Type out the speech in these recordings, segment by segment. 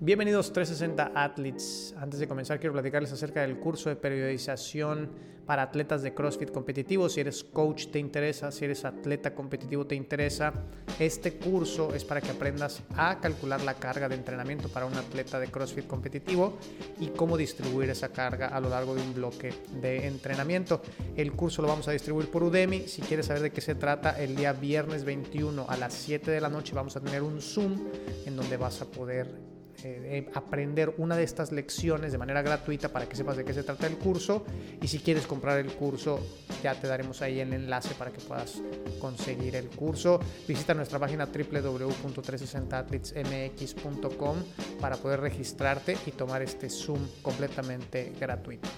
Bienvenidos 360 Athletes. Antes de comenzar quiero platicarles acerca del curso de periodización para atletas de CrossFit competitivo. Si eres coach te interesa, si eres atleta competitivo te interesa, este curso es para que aprendas a calcular la carga de entrenamiento para un atleta de CrossFit competitivo y cómo distribuir esa carga a lo largo de un bloque de entrenamiento. El curso lo vamos a distribuir por Udemy. Si quieres saber de qué se trata, el día viernes 21 a las 7 de la noche vamos a tener un Zoom en donde vas a poder eh, aprender una de estas lecciones de manera gratuita para que sepas de qué se trata el curso y si quieres comprar el curso ya te daremos ahí el enlace para que puedas conseguir el curso. Visita nuestra página www.360athletesmx.com para poder registrarte y tomar este Zoom completamente gratuito.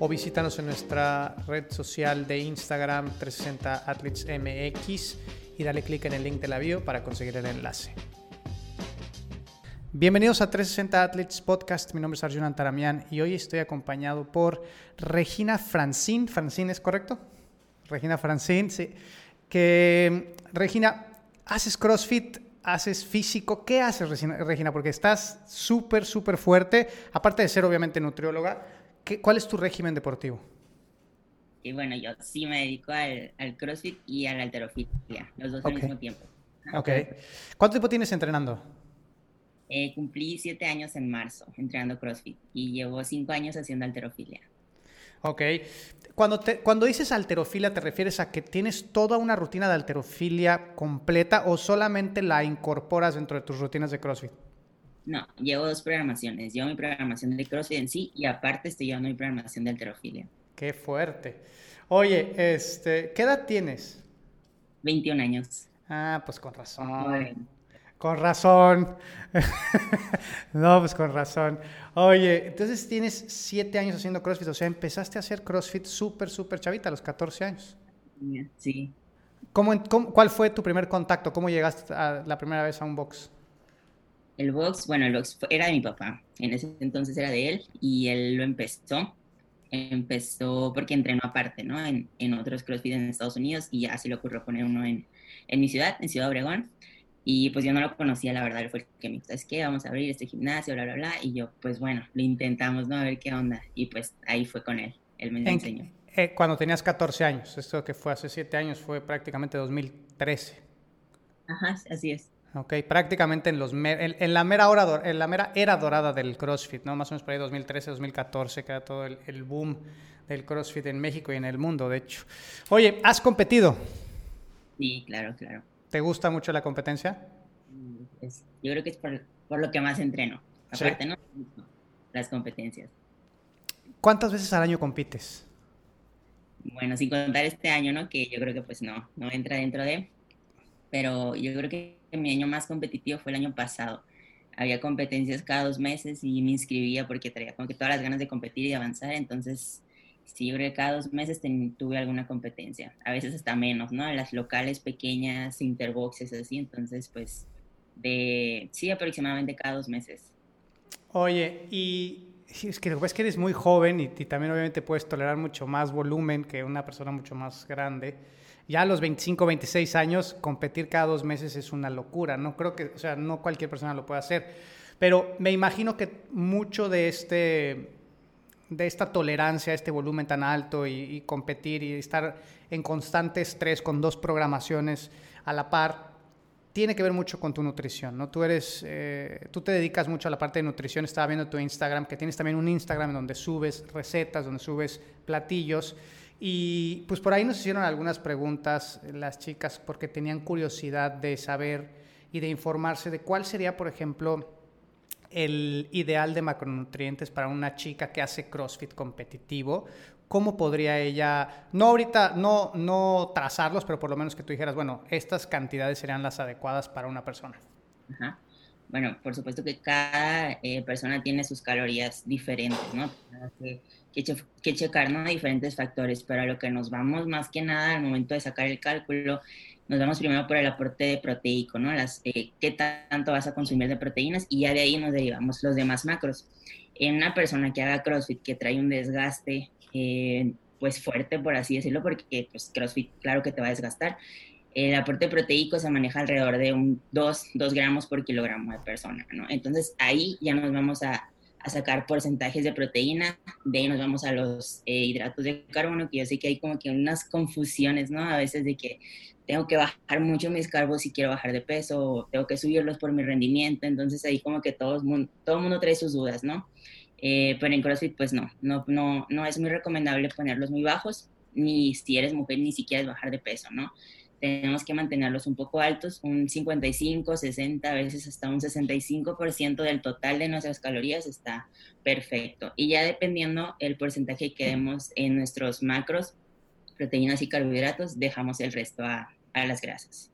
O visítanos en nuestra red social de Instagram 360athletesmx y dale clic en el link de la bio para conseguir el enlace. Bienvenidos a 360 Athletes Podcast. Mi nombre es Arjun Antaramian y hoy estoy acompañado por Regina Francine. ¿Francine es correcto? Regina Francine, sí. Que, Regina, haces CrossFit, haces físico. ¿Qué haces, Regina? Porque estás súper, súper fuerte. Aparte de ser, obviamente, nutrióloga, ¿cuál es tu régimen deportivo? Y bueno, yo sí me dedico al, CrossFit y a la alterofilia, los dos al mismo tiempo. Ok. ¿Cuánto tiempo tienes entrenando? Eh, cumplí siete años en marzo entrenando CrossFit y llevo cinco años haciendo alterofilia. Ok. Cuando, te, cuando dices alterofilia, ¿te refieres a que tienes toda una rutina de alterofilia completa o solamente la incorporas dentro de tus rutinas de CrossFit? No, llevo dos programaciones. Llevo mi programación de CrossFit en sí y aparte estoy llevando mi programación de alterofilia. Qué fuerte. Oye, este, ¿qué edad tienes? 21 años. Ah, pues con razón. Con razón. no, pues con razón. Oye, entonces tienes siete años haciendo CrossFit, o sea, empezaste a hacer CrossFit súper, súper chavita a los 14 años. Sí. ¿Cómo, cuál fue tu primer contacto? ¿Cómo llegaste la primera vez a un box? El box, bueno, el box era de mi papá. En ese entonces era de él y él lo empezó. Empezó porque entrenó aparte, ¿no? En, en otros CrossFit en Estados Unidos y ya se le ocurrió poner uno en, en mi ciudad, en Ciudad Obregón. Y pues yo no lo conocía, la verdad, fue el que me dijo, ¿sabes qué? Vamos a abrir este gimnasio, bla, bla, bla. Y yo, pues bueno, lo intentamos, ¿no? A ver qué onda. Y pues ahí fue con él, él me enseñó. Eh, cuando tenías 14 años, esto que fue hace 7 años fue prácticamente 2013. Ajá, así es. Ok, prácticamente en, los en, la mera hora, en la mera era dorada del CrossFit, ¿no? Más o menos por ahí 2013, 2014, que era todo el, el boom del CrossFit en México y en el mundo, de hecho. Oye, ¿has competido? Sí, claro, claro. ¿Te gusta mucho la competencia? yo creo que es por, lo que más entreno. Aparte, ¿no? Las competencias. ¿Cuántas veces al año compites? Bueno, sin contar este año, ¿no? Que yo creo que pues no, no entra dentro de... Pero yo creo que mi año más competitivo fue el año pasado. Había competencias cada dos meses y me inscribía porque traía como que todas las ganas de competir y avanzar. Entonces Sí, yo creo que cada dos meses tuve alguna competencia, a veces hasta menos, ¿no? Las locales pequeñas, interboxes, así, entonces pues de, sí, aproximadamente cada dos meses. Oye, y es que ves que eres muy joven y, también obviamente puedes tolerar mucho más volumen que una persona mucho más grande. Ya a los 25, 26 años, competir cada dos meses es una locura, ¿no? Creo que, o sea, no cualquier persona lo puede hacer. Pero me imagino que mucho de este de esta tolerancia a este volumen tan alto y, competir y estar en constante estrés con dos programaciones a la par, tiene que ver mucho con tu nutrición, ¿no? Tú eres, eh, tú te dedicas mucho a la parte de nutrición, estaba viendo tu Instagram, que tienes también un Instagram donde subes recetas, donde subes platillos, y pues por ahí nos hicieron algunas preguntas las chicas porque tenían curiosidad de saber y de informarse de cuál sería, por ejemplo, el ideal de macronutrientes para una chica que hace CrossFit competitivo? ¿Cómo podría ella, no ahorita, no, no trazarlos, pero por lo menos que tú dijeras, bueno, estas cantidades serían las adecuadas para una persona? Bueno, por supuesto que cada eh, persona tiene sus calorías diferentes, ¿no? Que, que, checar, ¿no? Diferentes factores, pero a lo que nos vamos más que nada al momento de sacar el cálculo nos vamos primero por el aporte proteico, ¿no? Las, eh, qué tanto vas a consumir de proteínas y ya de ahí nos derivamos los demás macros. En una persona que haga CrossFit, que trae un desgaste, eh, pues fuerte, por así decirlo, porque pues CrossFit, claro que te va a desgastar, el aporte proteico se maneja alrededor de un 2, 2 gramos por kilogramo de persona, ¿no? Entonces ahí ya nos vamos a, a sacar porcentajes de proteína, de ahí nos vamos a los eh, hidratos de carbono, que yo sé que hay como que unas confusiones, ¿no? A veces de que tengo que bajar mucho mis carbos si quiero bajar de peso, o tengo que subirlos por mi rendimiento, entonces ahí como que todo el mundo, todo mundo trae sus dudas, ¿no? Eh, pero en CrossFit pues no, no, no, no es muy recomendable ponerlos muy bajos, ni si eres mujer ni siquiera es bajar de peso, ¿no? Tenemos que mantenerlos un poco altos, un 55, 60, a veces hasta un 65% del total de nuestras calorías está perfecto. Y ya dependiendo el porcentaje que demos en nuestros macros, proteínas y carbohidratos, dejamos el resto a, a las grasas.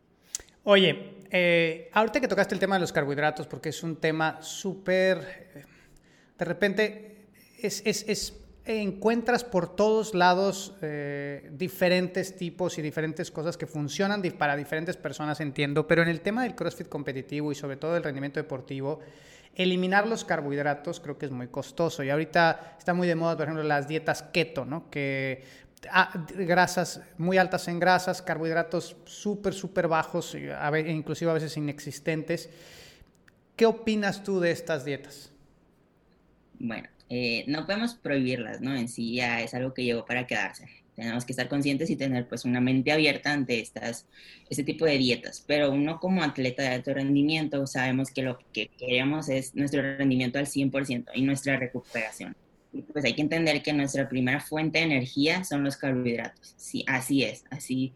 Oye, eh, ahorita que tocaste el tema de los carbohidratos, porque es un tema súper, eh, de repente, es, es, es encuentras por todos lados eh, diferentes tipos y diferentes cosas que funcionan para diferentes personas, entiendo, pero en el tema del CrossFit competitivo y sobre todo el rendimiento deportivo, eliminar los carbohidratos creo que es muy costoso. Y ahorita está muy de moda, por ejemplo, las dietas keto, ¿no? Que ah, grasas muy altas en grasas, carbohidratos súper, súper bajos, inclusive a veces inexistentes. ¿Qué opinas tú de estas dietas? Bueno, eh, no podemos prohibirlas, ¿no? En sí ya es algo que llegó para quedarse. Tenemos que estar conscientes y tener pues una mente abierta ante estas, este tipo de dietas. Pero uno como atleta de alto rendimiento sabemos que lo que queremos es nuestro rendimiento al 100% y nuestra recuperación. Y pues hay que entender que nuestra primera fuente de energía son los carbohidratos. Sí, así es, así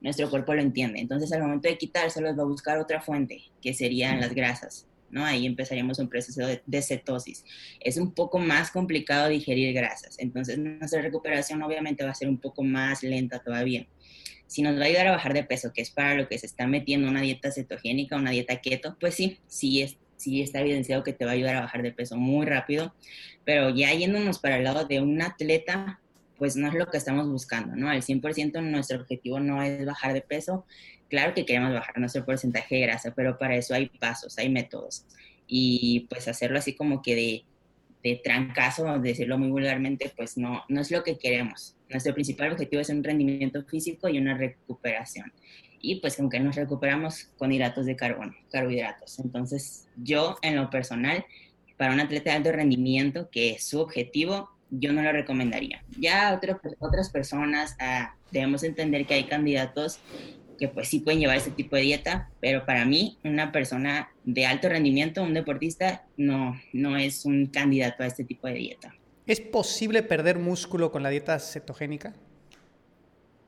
nuestro cuerpo lo entiende. Entonces al momento de quitárselos va a buscar otra fuente, que serían las grasas. ¿No? Ahí empezaríamos un proceso de, cetosis. Es un poco más complicado digerir grasas, entonces nuestra recuperación obviamente va a ser un poco más lenta todavía. Si nos va a ayudar a bajar de peso, que es para lo que se está metiendo una dieta cetogénica, una dieta keto, pues sí, sí, es, sí está evidenciado que te va a ayudar a bajar de peso muy rápido, pero ya yéndonos para el lado de un atleta, pues no es lo que estamos buscando, ¿no? Al 100% nuestro objetivo no es bajar de peso, Claro que queremos bajar nuestro porcentaje de grasa, pero para eso hay pasos, hay métodos. Y pues hacerlo así como que de, de trancazo, decirlo muy vulgarmente, pues no, no es lo que queremos. Nuestro principal objetivo es un rendimiento físico y una recuperación. Y pues aunque nos recuperamos con hidratos de carbono, carbohidratos. Entonces yo en lo personal, para un atleta de alto rendimiento, que es su objetivo, yo no lo recomendaría. Ya otras personas ah, debemos entender que hay candidatos que pues sí pueden llevar ese tipo de dieta, pero para mí una persona de alto rendimiento, un deportista, no, no es un candidato a este tipo de dieta. ¿Es posible perder músculo con la dieta cetogénica?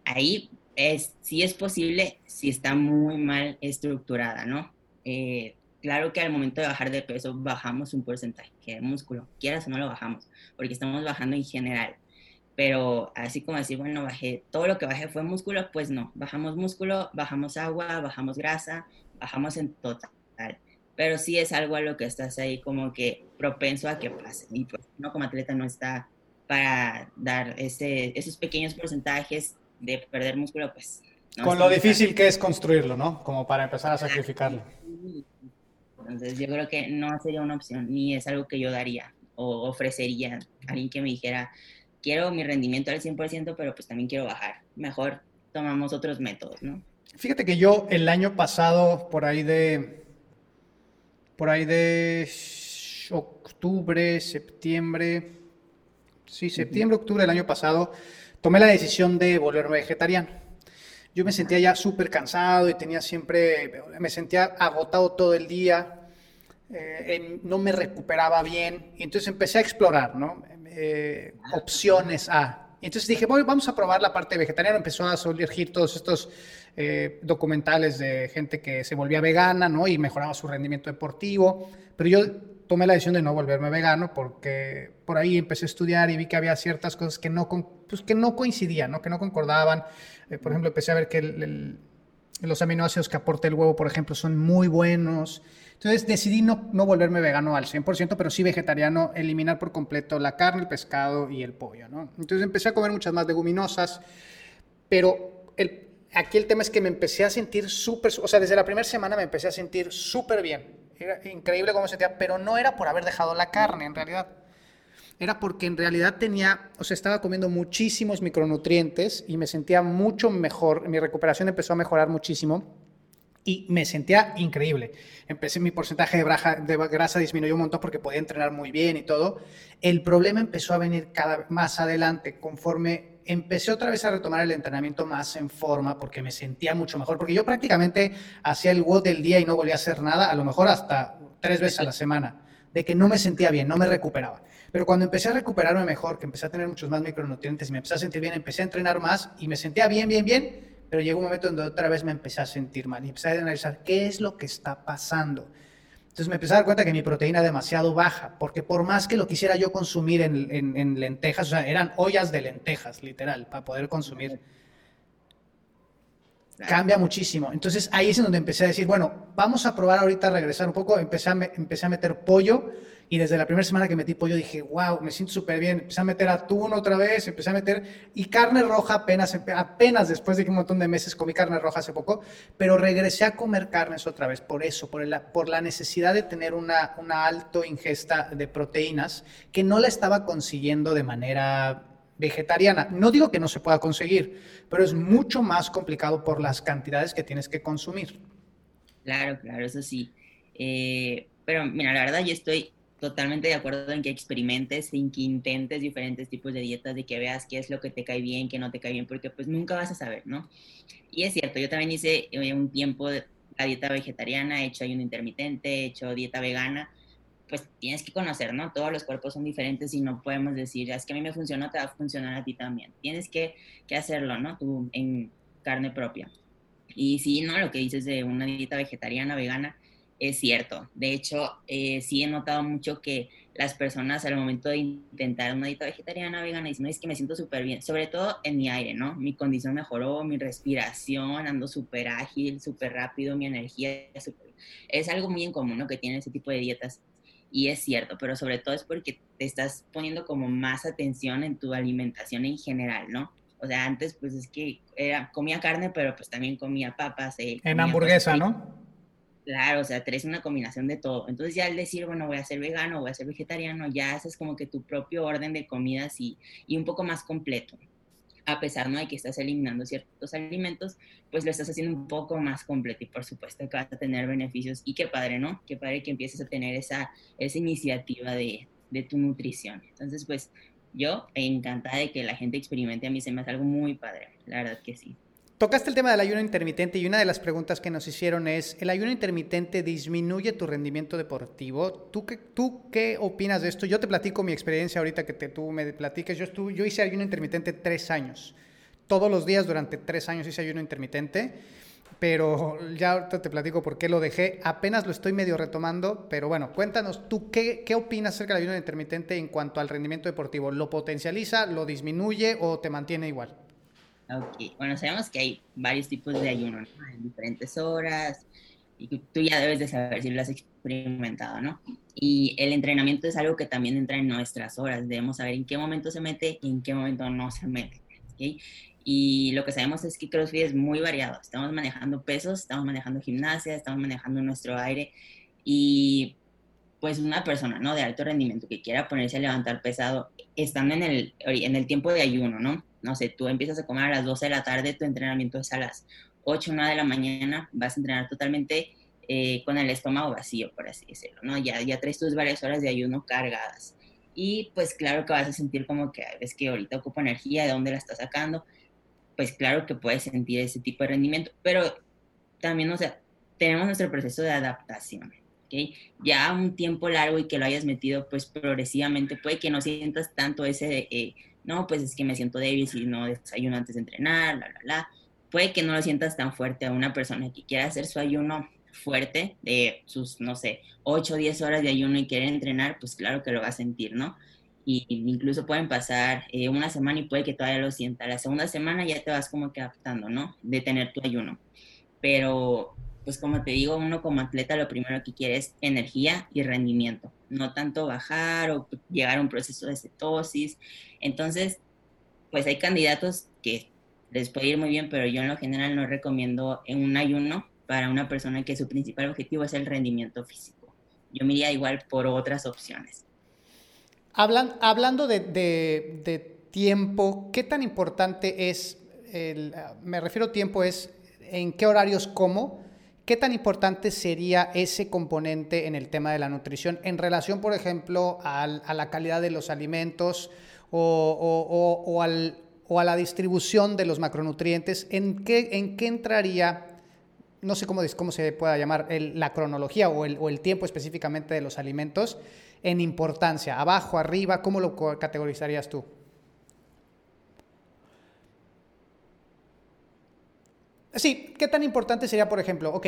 Ahí es, sí es posible si está muy mal estructurada, ¿no? Eh, claro que al momento de bajar de peso bajamos un porcentaje de músculo, quieras o no lo bajamos, porque estamos bajando en general pero así como decir, bueno, bajé, todo lo que bajé fue músculo, pues no, bajamos músculo, bajamos agua, bajamos grasa, bajamos en total. Pero sí es algo a lo que estás ahí como que propenso a que pase. Y pues uno como atleta no está para dar ese, esos pequeños porcentajes de perder músculo, pues. Con lo difícil que es construirlo, ¿no? Como para empezar a sacrificarlo. Entonces yo creo que no sería una opción, ni es algo que yo daría o ofrecería a alguien que me dijera, quiero mi rendimiento al 100%, pero pues también quiero bajar. Mejor tomamos otros métodos, ¿no? Fíjate que yo el año pasado, por ahí de, por ahí de octubre, septiembre, sí, septiembre, octubre del año pasado, tomé la decisión de volverme vegetariano. Yo me sentía ya súper cansado y tenía siempre, me sentía agotado todo el día, eh, no me recuperaba bien, y entonces empecé a explorar, ¿no? Eh, opciones a. Entonces dije, bueno, vamos a probar la parte vegetariana. Empezó a surgir todos estos eh, documentales de gente que se volvía vegana, ¿no? Y mejoraba su rendimiento deportivo. Pero yo tomé la decisión de no volverme vegano porque por ahí empecé a estudiar y vi que había ciertas cosas que no, pues, que no coincidían, ¿no? Que no concordaban. Eh, por ejemplo, empecé a ver que los aminoácidos que aporta el huevo, por ejemplo, son muy buenos. Entonces decidí no, no volverme vegano al 100%, pero sí vegetariano, eliminar por completo la carne, el pescado y el pollo, ¿no? Entonces empecé a comer muchas más leguminosas, pero el, aquí el tema es que me empecé a sentir súper, o sea, desde la primera semana me empecé a sentir súper bien. Era increíble cómo me sentía, pero no era por haber dejado la carne en realidad. Era porque en realidad tenía, o sea, estaba comiendo muchísimos micronutrientes y me sentía mucho mejor, mi recuperación empezó a mejorar muchísimo y me sentía increíble. Empecé mi porcentaje de, grasa disminuyó un montón porque podía entrenar muy bien y todo. El problema empezó a venir cada vez más adelante conforme empecé otra vez a retomar el entrenamiento más en forma porque me sentía mucho mejor, porque yo prácticamente hacía el WOD del día y no volvía a hacer nada, a lo mejor hasta tres veces a la semana, de que no me sentía bien, no me recuperaba. Pero cuando empecé a recuperarme mejor, que empecé a tener muchos más micronutrientes y me empecé a sentir bien, empecé a entrenar más y me sentía bien, bien, bien, pero llegó un momento donde otra vez me empecé a sentir mal y empecé a analizar qué es lo que está pasando. Entonces me empecé a dar cuenta que mi proteína era demasiado baja, porque por más que lo quisiera yo consumir en, lentejas, o sea, eran ollas de lentejas, literal, para poder consumir, cambia muchísimo. Entonces ahí es en donde empecé a decir, bueno, vamos a probar ahorita a regresar un poco, empecé a, empecé a meter pollo y desde la primera semana que metí pollo dije, wow, me siento súper bien. Empecé a meter atún otra vez, empecé a meter. Y carne roja apenas, apenas después de que un montón de meses comí carne roja hace poco, pero regresé a comer carnes otra vez por eso, por, el, por la necesidad de tener una, una alta ingesta de proteínas que no la estaba consiguiendo de manera vegetariana. No digo que no se pueda conseguir, pero es mucho más complicado por las cantidades que tienes que consumir. Claro, claro, eso sí. Eh, pero mira, la verdad yo estoy totalmente de acuerdo en que experimentes, en que intentes diferentes tipos de dietas, de que veas qué es lo que te cae bien, qué no te cae bien, porque pues nunca vas a saber, ¿no? Y es cierto, yo también hice eh, un tiempo la dieta vegetariana, he hecho ayuno intermitente, he hecho dieta vegana, pues tienes que conocer, ¿no? Todos los cuerpos son diferentes y no podemos decir, es que a mí me funcionó, te va a funcionar a ti también. Tienes que, que hacerlo, ¿no? Tú en carne propia. Y sí, ¿no? Lo que dices de una dieta vegetariana, vegana, es cierto. De hecho, eh, sí he notado mucho que las personas al momento de intentar una dieta vegetariana, vegana, dicen, no, es que me siento súper bien, sobre todo en mi aire, ¿no? Mi condición mejoró, mi respiración, ando súper ágil, súper rápido, mi energía es algo muy en común, ¿no? Que tienen ese tipo de dietas. Y es cierto, pero sobre todo es porque te estás poniendo como más atención en tu alimentación en general, ¿no? O sea, antes pues es que era, comía carne, pero pues también comía papas. Eh, en hamburguesa, ¿no? Claro, o sea, traes una combinación de todo. Entonces ya al decir, bueno, voy a ser vegano, voy a ser vegetariano, ya haces como que tu propio orden de comidas y, y un poco más completo. A pesar ¿no? de que estás eliminando ciertos alimentos, pues lo estás haciendo un poco más completo y por supuesto que vas a tener beneficios. Y qué padre, ¿no? Qué padre que empieces a tener esa, esa iniciativa de, de tu nutrición. Entonces, pues yo encantada de que la gente experimente, a mí se me hace algo muy padre, la verdad que sí. Tocaste el tema del ayuno intermitente y una de las preguntas que nos hicieron es, ¿el ayuno intermitente disminuye tu rendimiento deportivo? ¿Tú qué, tú qué opinas de esto? Yo te platico mi experiencia ahorita que te, tú me platiques. Yo, estuve, yo hice ayuno intermitente tres años. Todos los días durante tres años hice ayuno intermitente, pero ya ahorita te platico por qué lo dejé. Apenas lo estoy medio retomando, pero bueno, cuéntanos, ¿tú qué, qué opinas acerca del ayuno intermitente en cuanto al rendimiento deportivo? ¿Lo potencializa, lo disminuye o te mantiene igual? Ok, bueno, sabemos que hay varios tipos de ayuno, ¿no? En diferentes horas, y tú ya debes de saber si lo has experimentado, ¿no? Y el entrenamiento es algo que también entra en nuestras horas, debemos saber en qué momento se mete y en qué momento no se mete, ¿ok? Y lo que sabemos es que CrossFit es muy variado, estamos manejando pesos, estamos manejando gimnasia, estamos manejando nuestro aire, y pues una persona, ¿no? De alto rendimiento que quiera ponerse a levantar pesado, estando en el, en el tiempo de ayuno, ¿no? No sé, tú empiezas a comer a las 12 de la tarde, tu entrenamiento es a las 8 o 9 de la mañana, vas a entrenar totalmente eh, con el estómago vacío, por así decirlo, ¿no? Ya, ya traes tus varias horas de ayuno cargadas. Y pues claro que vas a sentir como que ves que ahorita ocupa energía, ¿de dónde la estás sacando? Pues claro que puedes sentir ese tipo de rendimiento, pero también, o sea, tenemos nuestro proceso de adaptación, ¿ok? Ya un tiempo largo y que lo hayas metido, pues progresivamente, puede que no sientas tanto ese... Eh, no, pues es que me siento débil si no desayuno antes de entrenar, la, la, la. Puede que no lo sientas tan fuerte a una persona que quiera hacer su ayuno fuerte de sus, no sé, 8 o 10 horas de ayuno y quiere entrenar, pues claro que lo va a sentir, ¿no? Y incluso pueden pasar eh, una semana y puede que todavía lo sienta. La segunda semana ya te vas como que adaptando, ¿no? De tener tu ayuno. Pero pues como te digo, uno como atleta lo primero que quiere es energía y rendimiento, no tanto bajar o llegar a un proceso de cetosis. Entonces, pues hay candidatos que les puede ir muy bien, pero yo en lo general no recomiendo en un ayuno para una persona que su principal objetivo es el rendimiento físico. Yo me iría igual por otras opciones. hablando de, tiempo, ¿qué tan importante es, el, me refiero a tiempo, es en qué horarios como, qué tan importante sería ese componente en el tema de la nutrición en relación, por ejemplo, a la calidad de los alimentos o, a la distribución de los macronutrientes? ¿En qué, en qué entraría? no sé cómo, cómo se pueda llamar, la cronología o el, o el, tiempo específicamente de los alimentos en importancia? ¿Abajo, arriba? ¿Cómo lo categorizarías tú? Sí, ¿qué tan importante sería, por ejemplo, ok,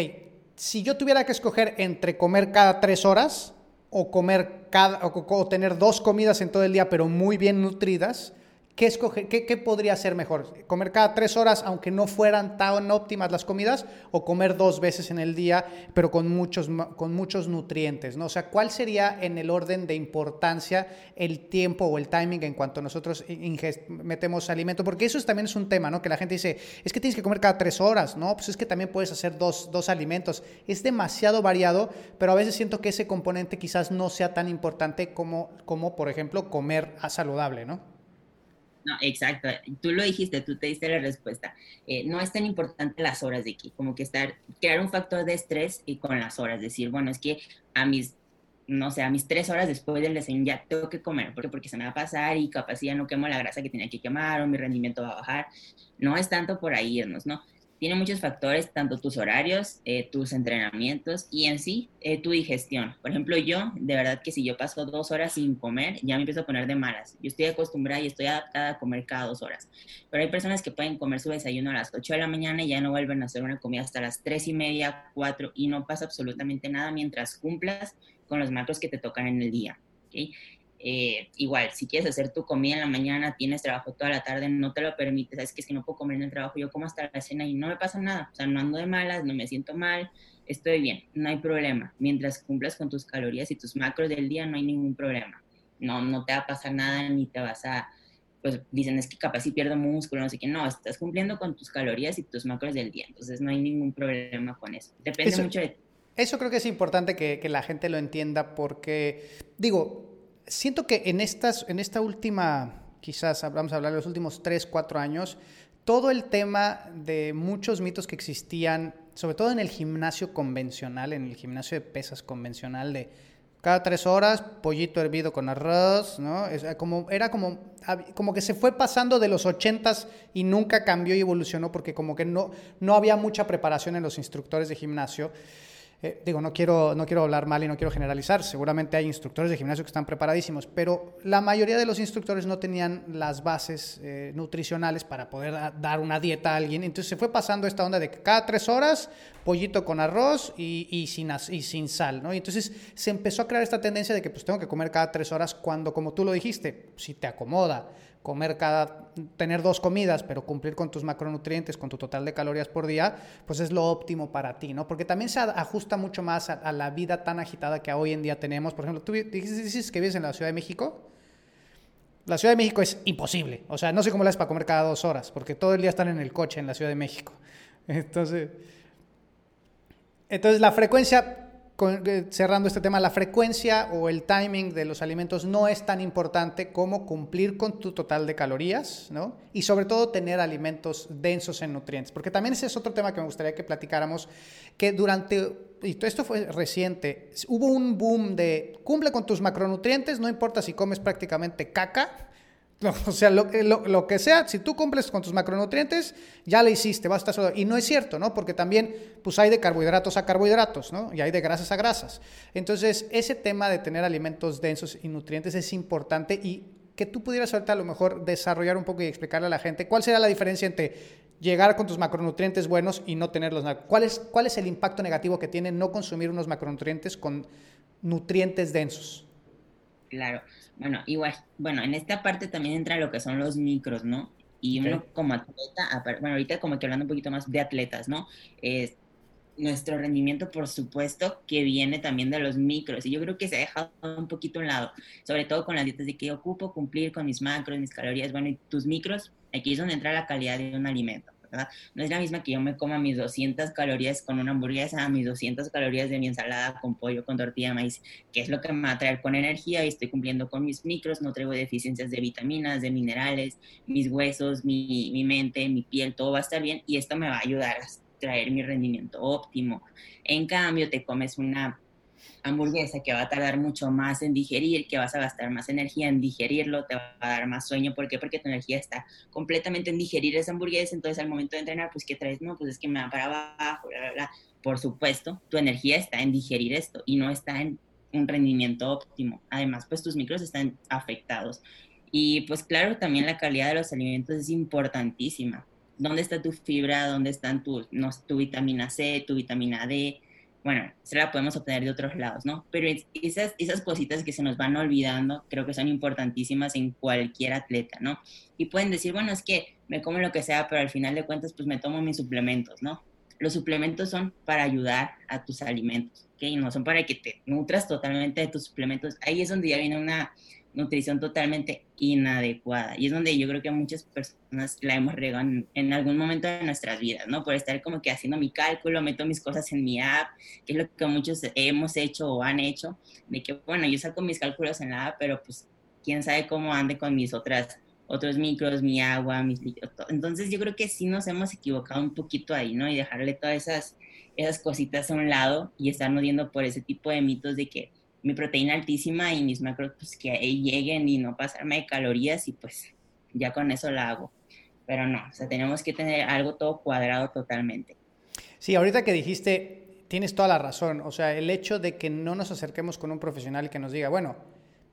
si yo tuviera que escoger entre comer cada tres horas o comer cada, o tener dos comidas en todo el día, pero muy bien nutridas, ¿Qué, podría ser mejor? ¿Comer cada tres horas, aunque no fueran tan óptimas las comidas? ¿O comer dos veces en el día, pero con muchos, con muchos nutrientes? ¿no? O sea, ¿cuál sería en el orden de importancia el tiempo o el timing en cuanto nosotros metemos alimento? Porque eso también es un tema, ¿no? Que la gente dice, es que tienes que comer cada tres horas, ¿no? Pues es que también puedes hacer dos, dos alimentos. Es demasiado variado, pero a veces siento que ese componente quizás no sea tan importante como, como por ejemplo, comer saludable, ¿no? No, exacto. Tú lo dijiste, tú te diste la respuesta. Eh, no es tan importante las horas de aquí, como que estar, crear un factor de estrés y con las horas, decir, bueno, es que a mis, no sé, a mis tres horas después del desayuno ya tengo que comer, porque, porque se me va a pasar y capaz ya no quemo la grasa que tenía que quemar o mi rendimiento va a bajar. No es tanto por ahí irnos, ¿no? Tiene muchos factores, tanto tus horarios, eh, tus entrenamientos y en sí eh, tu digestión. Por ejemplo, yo, de verdad que si yo paso dos horas sin comer, ya me empiezo a poner de malas. Yo estoy acostumbrada y estoy adaptada a comer cada dos horas. Pero hay personas que pueden comer su desayuno a las 8 de la mañana y ya no vuelven a hacer una comida hasta las tres y media, 4 y no pasa absolutamente nada mientras cumplas con los macros que te tocan en el día. ¿okay? Eh, igual, si quieres hacer tu comida en la mañana, tienes trabajo toda la tarde, no te lo permites, sabes que es que no puedo comer en el trabajo, yo como hasta la cena y no me pasa nada, o sea, no ando de malas, no me siento mal, estoy bien, no hay problema. Mientras cumplas con tus calorías y tus macros del día, no hay ningún problema. No, no te va a pasar nada ni te vas a, pues dicen es que capaz si pierdo músculo, no sé qué, no, estás cumpliendo con tus calorías y tus macros del día, entonces no hay ningún problema con eso. Depende mucho de Eso creo que es importante que, que la gente lo entienda porque, digo, siento que en, estas, en esta última, quizás vamos a hablar de los últimos 3, 4 años, todo el tema de muchos mitos que existían, sobre todo en el gimnasio convencional, en el gimnasio de pesas convencional, de cada tres horas, pollito hervido con arroz, ¿no? era como, como que se fue pasando de los ochentas y nunca cambió y evolucionó porque como que no, no había mucha preparación en los instructores de gimnasio. Eh, digo, no quiero, no quiero hablar mal y no quiero generalizar, seguramente hay instructores de gimnasio que están preparadísimos, pero la mayoría de los instructores no tenían las bases eh, nutricionales para poder dar una dieta a alguien, entonces se fue pasando esta onda de que cada tres horas, pollito con arroz y, sin, y sin sal, ¿no? Y entonces se empezó a crear esta tendencia de que pues tengo que comer cada tres horas cuando, como tú lo dijiste, si te acomoda comer cada, tener dos comidas, pero cumplir con tus macronutrientes, con tu total de calorías por día, pues es lo óptimo para ti, ¿no? Porque también se ajusta mucho más a, la vida tan agitada que hoy en día tenemos. Por ejemplo, tú dices que vives en la Ciudad de México. La Ciudad de México es imposible. O sea, no sé cómo la es para comer cada dos horas, porque todo el día están en el coche en la Ciudad de México. Entonces, entonces la frecuencia eh, cerrando este tema, la frecuencia o el timing de los alimentos no es tan importante como cumplir con tu total de calorías, ¿no? Y sobre todo tener alimentos densos en nutrientes, porque también ese es otro tema que me gustaría que platicáramos, que durante, y esto fue reciente, hubo un boom de cumple con tus macronutrientes, no importa si comes prácticamente caca, o sea, lo, lo, que sea, si tú cumples con tus macronutrientes, ya lo hiciste, vas a estar solo. Y no es cierto, ¿no? Porque también pues hay de carbohidratos a carbohidratos, ¿no? Y hay de grasas a grasas. Entonces, ese tema de tener alimentos densos y nutrientes es importante y que tú pudieras ahorita a lo mejor desarrollar un poco y explicarle a la gente cuál será la diferencia entre llegar con tus macronutrientes buenos y no tenerlos. ¿Cuál cuál es el impacto negativo que tiene no consumir unos macronutrientes con nutrientes densos? Claro. Bueno, igual, bueno, en esta parte también entra lo que son los micros, ¿no? Y uno como atleta, bueno, ahorita como que hablando un poquito más de atletas, ¿no? Es nuestro rendimiento, por supuesto, que viene también de los micros. Y yo creo que se ha dejado un poquito a un lado, sobre todo con las dietas de que ocupo cumplir con mis macros, mis calorías, bueno, y tus micros, aquí es donde entra la calidad de un alimento. No es la misma que yo me coma mis 200 calorías con una hamburguesa, mis 200 calorías de mi ensalada con pollo, con tortilla de maíz, que es lo que me va a traer con energía y estoy cumpliendo con mis micros, no traigo deficiencias de vitaminas, de minerales, mis huesos, mi, mi mente, mi piel, todo va a estar bien y esto me va a ayudar a traer mi rendimiento óptimo. En cambio, te comes una hamburguesa que va a tardar mucho más en digerir, que vas a gastar más energía en digerirlo, te va a dar más sueño. ¿Por qué? Porque tu energía está completamente en digerir esa hamburguesa. Entonces, al momento de entrenar, pues, ¿qué traes? No, pues es que me va para abajo, bla, bla, bla. Por supuesto, tu energía está en digerir esto y no está en un rendimiento óptimo. Además, pues tus micros están afectados. Y pues claro, también la calidad de los alimentos es importantísima. ¿Dónde está tu fibra? ¿Dónde están tu, no, tu vitamina C, tu vitamina D? Bueno, se la podemos obtener de otros lados, ¿no? Pero esas, esas cositas que se nos van olvidando creo que son importantísimas en cualquier atleta, ¿no? Y pueden decir, bueno, es que me como lo que sea, pero al final de cuentas, pues me tomo mis suplementos, ¿no? Los suplementos son para ayudar a tus alimentos, ¿ok? No son para que te nutras totalmente de tus suplementos. Ahí es donde ya viene una nutrición totalmente inadecuada. Y es donde yo creo que muchas personas la hemos regado en, algún momento de nuestras vidas, ¿no? Por estar como que haciendo mi cálculo, meto mis cosas en mi app, que es lo que muchos hemos hecho o han hecho, de que, bueno, yo saco mis cálculos en la app, pero pues quién sabe cómo ande con mis otras otros micros, mi agua, mis. Entonces yo creo que sí nos hemos equivocado un poquito ahí, ¿no? Y dejarle todas esas, esas cositas a un lado y estarnos yendo por ese tipo de mitos de que mi proteína altísima y mis macros pues que lleguen y no pasarme de calorías y pues ya con eso la hago. Pero no, o sea, tenemos que tener algo todo cuadrado totalmente. Sí, ahorita que dijiste, tienes toda la razón. O sea, el hecho de que no nos acerquemos con un profesional que nos diga, bueno,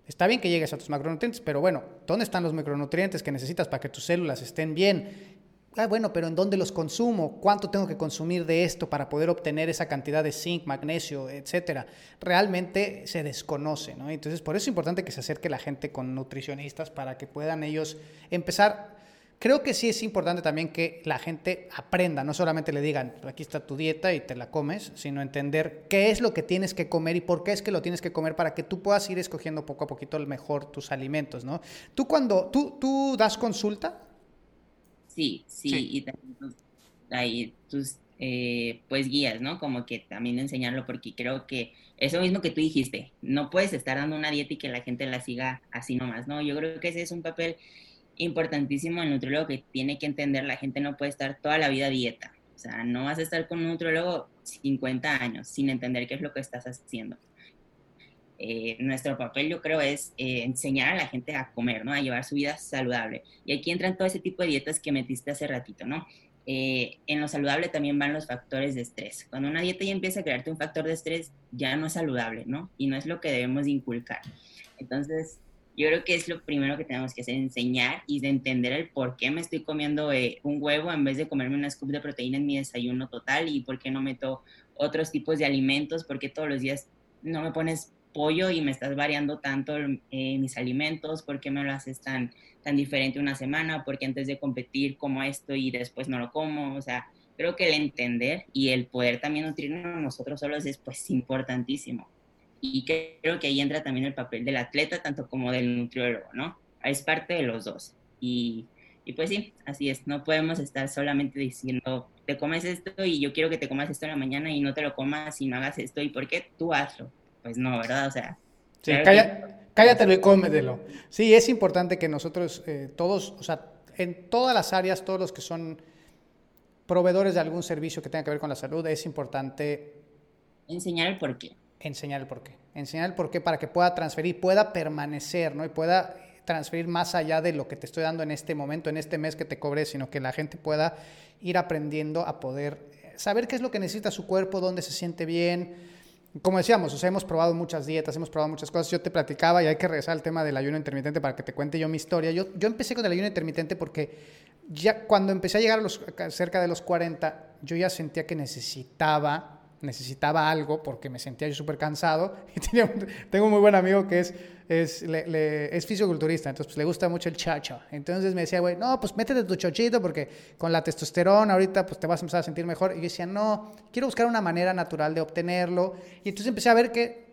está bien que llegues a tus macronutrientes, pero bueno, ¿dónde están los macronutrientes que necesitas para que tus células estén bien? Ah, bueno, pero ¿en dónde los consumo? ¿Cuánto tengo que consumir de esto para poder obtener esa cantidad de zinc, magnesio, etcétera? Realmente se desconoce, ¿no? Entonces, por eso es importante que se acerque la gente con nutricionistas para que puedan ellos empezar. Creo que sí es importante también que la gente aprenda, no solamente le digan, aquí está tu dieta y te la comes, sino entender qué es lo que tienes que comer y por qué es que lo tienes que comer para que tú puedas ir escogiendo poco a poquito el mejor tus alimentos, ¿no? Tú cuando, tú, tú das consulta, Sí, sí, y también ahí tus eh, pues guías, ¿no? Como que también enseñarlo porque creo que eso mismo que tú dijiste, no puedes estar dando una dieta y que la gente la siga así nomás, ¿no? Yo creo que ese es un papel importantísimo el nutriólogo que tiene que entender, la gente no puede estar toda la vida dieta, o sea, no vas a estar con un nutriólogo 50 años sin entender qué es lo que estás haciendo. Eh, nuestro papel yo creo es eh, enseñar a la gente a comer, ¿no? A llevar su vida saludable. Y aquí entran todo ese tipo de dietas que metiste hace ratito, ¿no? Eh, en lo saludable también van los factores de estrés. Cuando una dieta ya empieza a crearte un factor de estrés, ya no es saludable, ¿no? Y no es lo que debemos inculcar. Entonces, yo creo que es lo primero que tenemos que hacer, enseñar y de entender el por qué me estoy comiendo un huevo en vez de comerme una scoop de proteína en mi desayuno total y por qué no meto otros tipos de alimentos, porque todos los días no me pones pollo y me estás variando tanto eh, mis alimentos, ¿por qué me lo haces tan, tan diferente una semana? Porque antes de competir como esto y después no lo como? O sea, creo que el entender y el poder también nutrirnos nosotros solos es pues importantísimo. Y creo que ahí entra también el papel del atleta, tanto como del nutriólogo, ¿no? Es parte de los dos. Y, y pues sí, así es, no podemos estar solamente diciendo, te comes esto y yo quiero que te comas esto en la mañana y no te lo comas y no hagas esto y por qué tú hazlo pues no, ¿verdad? O sea... Sí, cállatelo y cómetelo. Sí, es importante que nosotros eh, todos, o sea, en todas las áreas, todos los que son proveedores de algún servicio que tenga que ver con la salud, es importante... Enseñar el por qué. Enseñar el por qué. Enseñar el por qué para que pueda transferir, pueda permanecer, ¿no? Y pueda transferir más allá de lo que te estoy dando en este momento, en este mes que te cobré, sino que la gente pueda ir aprendiendo a poder saber qué es lo que necesita su cuerpo, dónde se siente bien, como decíamos, o sea, hemos probado muchas dietas, hemos probado muchas cosas. Yo te platicaba y hay que regresar al tema del ayuno intermitente para que te cuente yo mi historia. Yo, yo empecé con el ayuno intermitente porque ya cuando empecé a llegar a los, cerca de los 40, yo ya sentía que necesitaba necesitaba algo porque me sentía yo súper cansado. Y tengo un muy buen amigo que es, es, es fisiculturista, entonces pues, le gusta mucho el chacho. Entonces me decía, güey, no, pues métete tu chochito porque con la testosterona ahorita pues te vas a empezar a sentir mejor. Y yo decía, no, quiero buscar una manera natural de obtenerlo. Y entonces empecé a ver que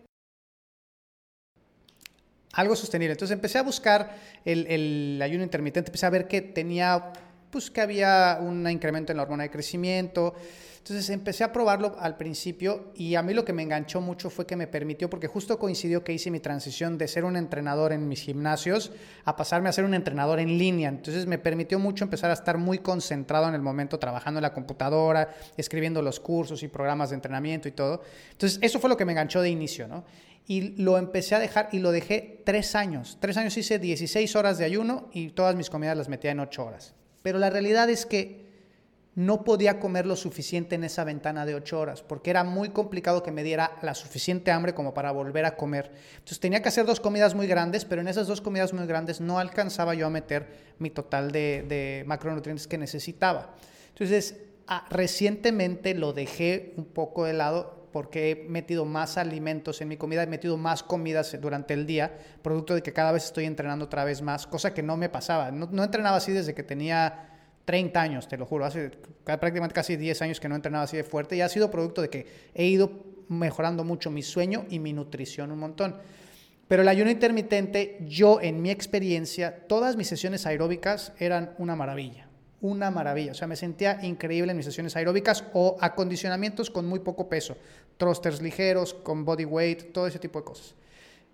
algo sostenible. Entonces empecé a buscar el, el ayuno intermitente, empecé a ver que tenía pues que había un incremento en la hormona de crecimiento. Entonces empecé a probarlo al principio y a mí lo que me enganchó mucho fue que me permitió, porque justo coincidió que hice mi transición de ser un entrenador en mis gimnasios a pasarme a ser un entrenador en línea. Entonces me permitió mucho empezar a estar muy concentrado en el momento, trabajando en la computadora, escribiendo los cursos y programas de entrenamiento y todo. Entonces eso fue lo que me enganchó de inicio, ¿no? y lo empecé a dejar y lo dejé tres años. Tres años hice 16 horas de ayuno y todas mis comidas las metía en ocho horas. Pero la realidad es que no podía comer lo suficiente en esa ventana de ocho horas, porque era muy complicado que me diera la suficiente hambre como para volver a comer. Entonces tenía que hacer dos comidas muy grandes, pero en esas dos comidas muy grandes no alcanzaba yo a meter mi total de, macronutrientes que necesitaba. Entonces, ah, recientemente lo dejé un poco de lado porque he metido más alimentos en mi comida, he metido más comidas durante el día, producto de que cada vez estoy entrenando otra vez más, cosa que no me pasaba. No, entrenaba así desde que tenía 30 años, te lo juro, hace prácticamente casi 10 años que no entrenaba así de fuerte y ha sido producto de que he ido mejorando mucho mi sueño y mi nutrición un montón. Pero el ayuno intermitente, yo en mi experiencia, todas mis sesiones aeróbicas eran una maravilla una maravilla. O sea, me sentía increíble en mis sesiones aeróbicas o acondicionamientos con muy poco peso, thrusters ligeros, con body weight, todo ese tipo de cosas.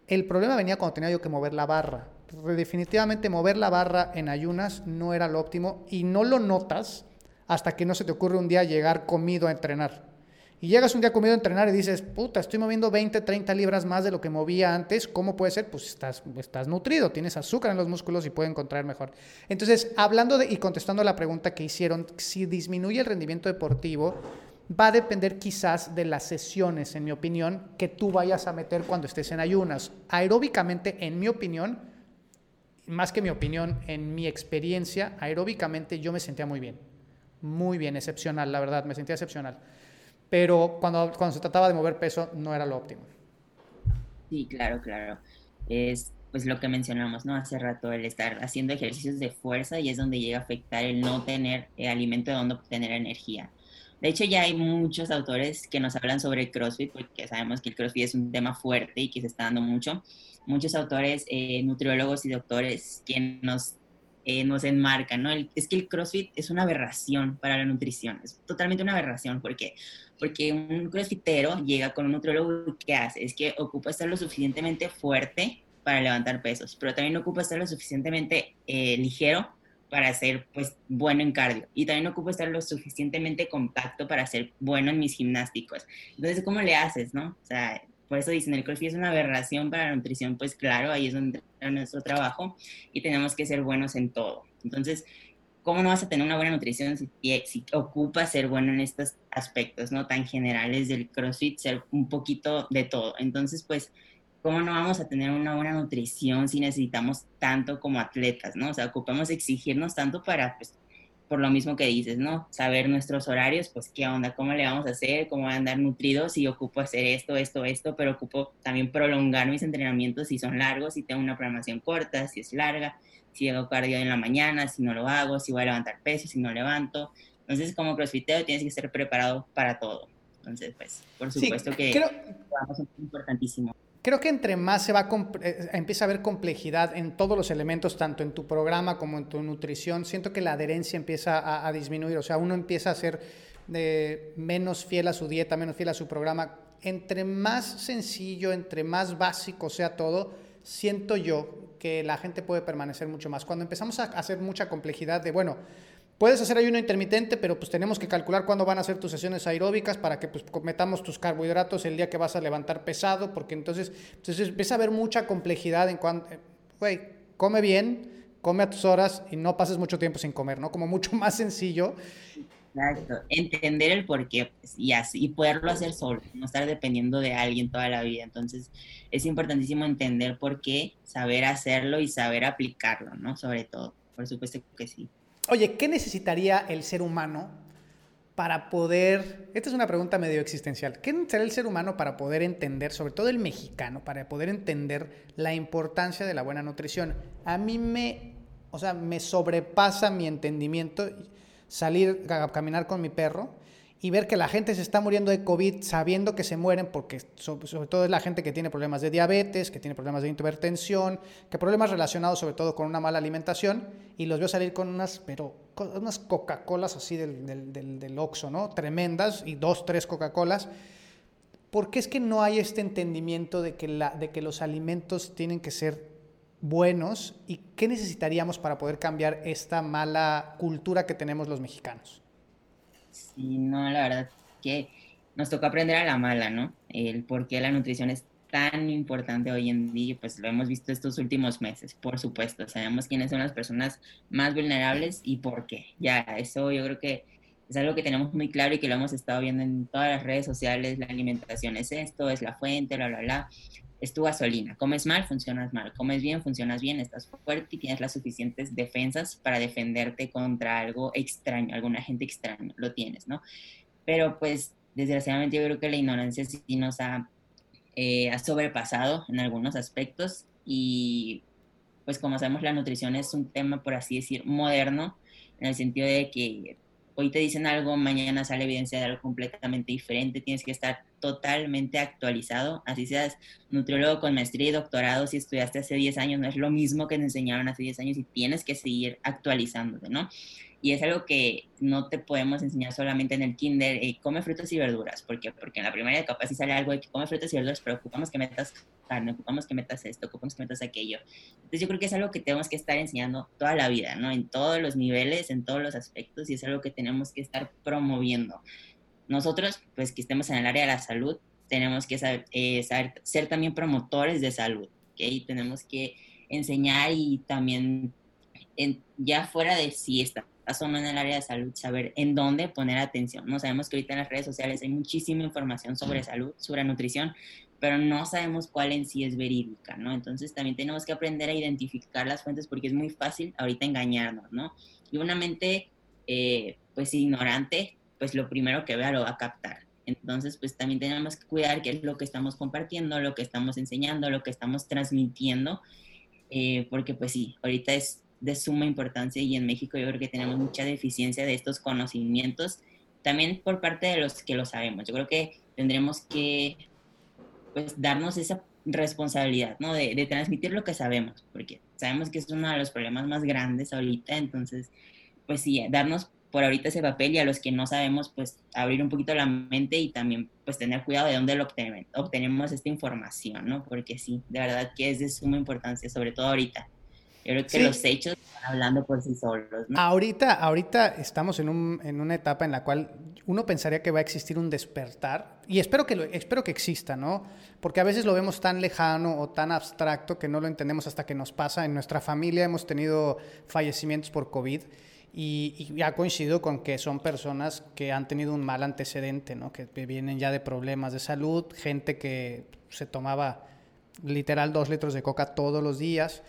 El problema venía cuando tenía yo que mover la barra. Definitivamente mover la barra en ayunas no era lo óptimo y no lo notas hasta que no se te ocurre un día llegar comido a entrenar. Y llegas un día comido a entrenar y dices, puta, estoy moviendo 20, 30 libras más de lo que movía antes. ¿Cómo puede ser? Pues estás, estás nutrido, tienes azúcar en los músculos y pueden contraer mejor. Entonces, hablando y contestando la pregunta que hicieron, si disminuye el rendimiento deportivo, va a depender quizás de las sesiones, en mi opinión, que tú vayas a meter cuando estés en ayunas. Aeróbicamente, en mi opinión, más que mi opinión, en mi experiencia, aeróbicamente yo me sentía muy bien. Muy bien, excepcional, la verdad, me sentía excepcional pero cuando, cuando se trataba de mover peso no era lo óptimo. Sí, claro, claro. Es pues lo que mencionamos, ¿no? Hace rato, el estar haciendo ejercicios de fuerza y es donde llega a afectar el no tener el alimento de donde obtener energía. De hecho, ya hay muchos autores que nos hablan sobre el CrossFit, porque sabemos que el CrossFit es un tema fuerte y que se está dando mucho. Muchos autores, eh, nutriólogos y doctores que nos eh, nos enmarcan, ¿no? es que el CrossFit es una aberración para la nutrición, es totalmente una aberración, porque porque un crossfitero llega con un nutriólogo y ¿qué hace? Es que ocupa estar lo suficientemente fuerte para levantar pesos, pero también ocupa estar lo suficientemente eh, ligero para ser pues bueno en cardio y también ocupa estar lo suficientemente compacto para ser bueno en mis gimnásticos. Entonces, ¿cómo le haces, no? O sea, por eso dicen, el CrossFit es una aberración para la nutrición, pues claro, ahí es donde está nuestro trabajo y tenemos que ser buenos en todo. Entonces, ¿cómo no vas a tener una buena nutrición si, si ocupas ser bueno en estos aspectos, ¿no? Tan generales del CrossFit, ser un poquito de todo. Entonces, pues, ¿cómo no vamos a tener una buena nutrición si necesitamos tanto como atletas, ¿no? O sea, ocupamos exigirnos tanto para, pues, por lo mismo que dices, ¿no? Saber nuestros horarios, pues, ¿qué onda? ¿Cómo le vamos a hacer? ¿Cómo van a andar nutridos? Si ocupo hacer esto, esto, esto, pero ocupo también prolongar mis entrenamientos si son largos, si tengo una programación corta, si es larga si hago cardio en la mañana, si no lo hago, si voy a levantar peso, si no levanto. Entonces, como crossfitero tienes que estar preparado para todo. Entonces, pues, por supuesto que creo, es importantísimo. Creo que entre más se va eh, empieza a haber complejidad en todos los elementos, tanto en tu programa como en tu nutrición, siento que la adherencia empieza a, disminuir. O sea, uno empieza a ser de menos fiel a su dieta, menos fiel a su programa. Entre más sencillo, entre más básico sea todo, siento yo que la gente puede permanecer mucho más. Cuando empezamos a hacer mucha complejidad de, bueno, puedes hacer ayuno intermitente, pero pues tenemos que calcular cuándo van a ser tus sesiones aeróbicas para que pues metamos tus carbohidratos el día que vas a levantar pesado, porque entonces, empieza a haber mucha complejidad en cuanto, güey, come bien, come a tus horas y no pases mucho tiempo sin comer, ¿no? Como mucho más sencillo Exacto, entender el porqué pues, y, así, y poderlo hacer solo, no estar dependiendo de alguien toda la vida. Entonces, es importantísimo entender por qué, saber hacerlo y saber aplicarlo, ¿no? Sobre todo, por supuesto que sí. Oye, ¿qué necesitaría el ser humano para poder, esta es una pregunta medio existencial, ¿qué necesitaría el ser humano para poder entender, sobre todo el mexicano, para poder entender la importancia de la buena nutrición? A mí me, o sea, me sobrepasa mi entendimiento salir a caminar con mi perro y ver que la gente se está muriendo de COVID sabiendo que se mueren porque sobre todo es la gente que tiene problemas de diabetes, que tiene problemas de hipertensión, que problemas relacionados sobre todo con una mala alimentación y los veo salir con unas, pero unas Coca-Colas así del, del, del, Oxxo, ¿no? Tremendas y dos, tres Coca-Colas. ¿Por qué es que no hay este entendimiento de que, la, de que los alimentos tienen que ser buenos y qué necesitaríamos para poder cambiar esta mala cultura que tenemos los mexicanos? Sí, no, la verdad que nos toca aprender a la mala, ¿no? El por qué la nutrición es tan importante hoy en día, pues lo hemos visto estos últimos meses, por supuesto. Sabemos quiénes son las personas más vulnerables y por qué. Ya, eso yo creo que es algo que tenemos muy claro y que lo hemos estado viendo en todas las redes sociales. La alimentación es esto, es la fuente, bla, bla, bla. Es tu gasolina. Comes mal, funcionas mal. Comes bien, funcionas bien. Estás fuerte y tienes las suficientes defensas para defenderte contra algo extraño, alguna gente extraño. Lo tienes, ¿no? Pero pues desgraciadamente yo creo que la ignorancia sí nos ha, eh, ha sobrepasado en algunos aspectos y pues como sabemos la nutrición es un tema, por así decir, moderno, en el sentido de que hoy te dicen algo, mañana sale evidencia de algo completamente diferente, tienes que estar totalmente actualizado, así seas nutriólogo con maestría y doctorado, si estudiaste hace 10 años, no es lo mismo que te enseñaron hace 10 años y tienes que seguir actualizándote, ¿no? Y es algo que no te podemos enseñar solamente en el kinder, eh, come frutas y verduras, ¿por qué? Porque en la primaria capaz si sale algo de que come frutas y verduras, pero ocupamos que metas carne, ocupamos que metas esto, ocupamos que metas aquello. Entonces yo creo que es algo que tenemos que estar enseñando toda la vida, ¿no? En todos los niveles, en todos los aspectos, y es algo que tenemos que estar promoviendo. Nosotros, pues que estemos en el área de la salud, tenemos que saber, eh, ser también promotores de salud, ¿ok? Tenemos que enseñar y también, ya fuera de si está o no en el área de salud, saber en dónde poner atención. No sabemos que ahorita en las redes sociales hay muchísima información sobre salud, sobre nutrición, pero no sabemos cuál en sí es verídica, ¿no? Entonces también tenemos que aprender a identificar las fuentes porque es muy fácil ahorita engañarnos, ¿no? Y una mente, eh, pues ignorante, pues lo primero que vea lo va a captar. Entonces, pues también tenemos que cuidar qué es lo que estamos compartiendo, lo que estamos enseñando, lo que estamos transmitiendo, eh, porque pues sí, ahorita es de suma importancia y en México yo creo que tenemos mucha deficiencia de estos conocimientos, también por parte de los que lo sabemos. Yo creo que tendremos que pues darnos esa responsabilidad, ¿no? De, de, transmitir lo que sabemos, porque sabemos que es uno de los problemas más grandes ahorita, entonces, pues sí, darnos por ahorita ese papel y a los que no sabemos, pues abrir un poquito la mente y también pues tener cuidado de dónde lo obtenemos, obtenemos esta información, ¿no? Porque sí, de verdad que es de suma importancia, sobre todo ahorita. Yo creo que los hechos están hablando por sí solos. ¿no? Ahorita, ahorita estamos en, un, en, una etapa en la cual uno pensaría que va a existir un despertar, y espero que, lo, espero que exista, ¿no? Porque a veces lo vemos tan lejano o tan abstracto que no lo entendemos hasta que nos pasa. En nuestra familia hemos tenido fallecimientos por COVID. Y, y, ha coincidido con que son personas que han tenido un mal antecedente, ¿no? que vienen ya de problemas de salud, gente que se tomaba literal dos litros de coca todos los días.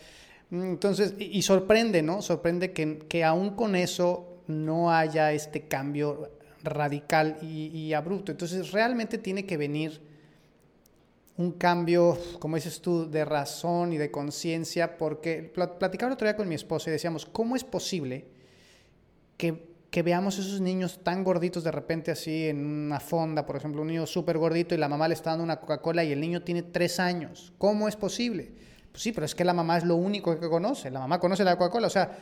Entonces, y, sorprende, ¿no? Sorprende que, que, aún con eso no haya este cambio radical y, abrupto. Entonces, realmente tiene que venir un cambio, como dices tú, de razón y de conciencia, porque platicaba otro día con mi esposa y decíamos, ¿cómo es posible que, veamos esos niños tan gorditos de repente así en una fonda, por ejemplo, un niño súper gordito y la mamá le está dando una Coca-Cola y el niño tiene tres años? ¿Cómo es posible? Pues sí, pero es que la mamá es lo único que conoce. La mamá conoce la Coca-Cola. O sea,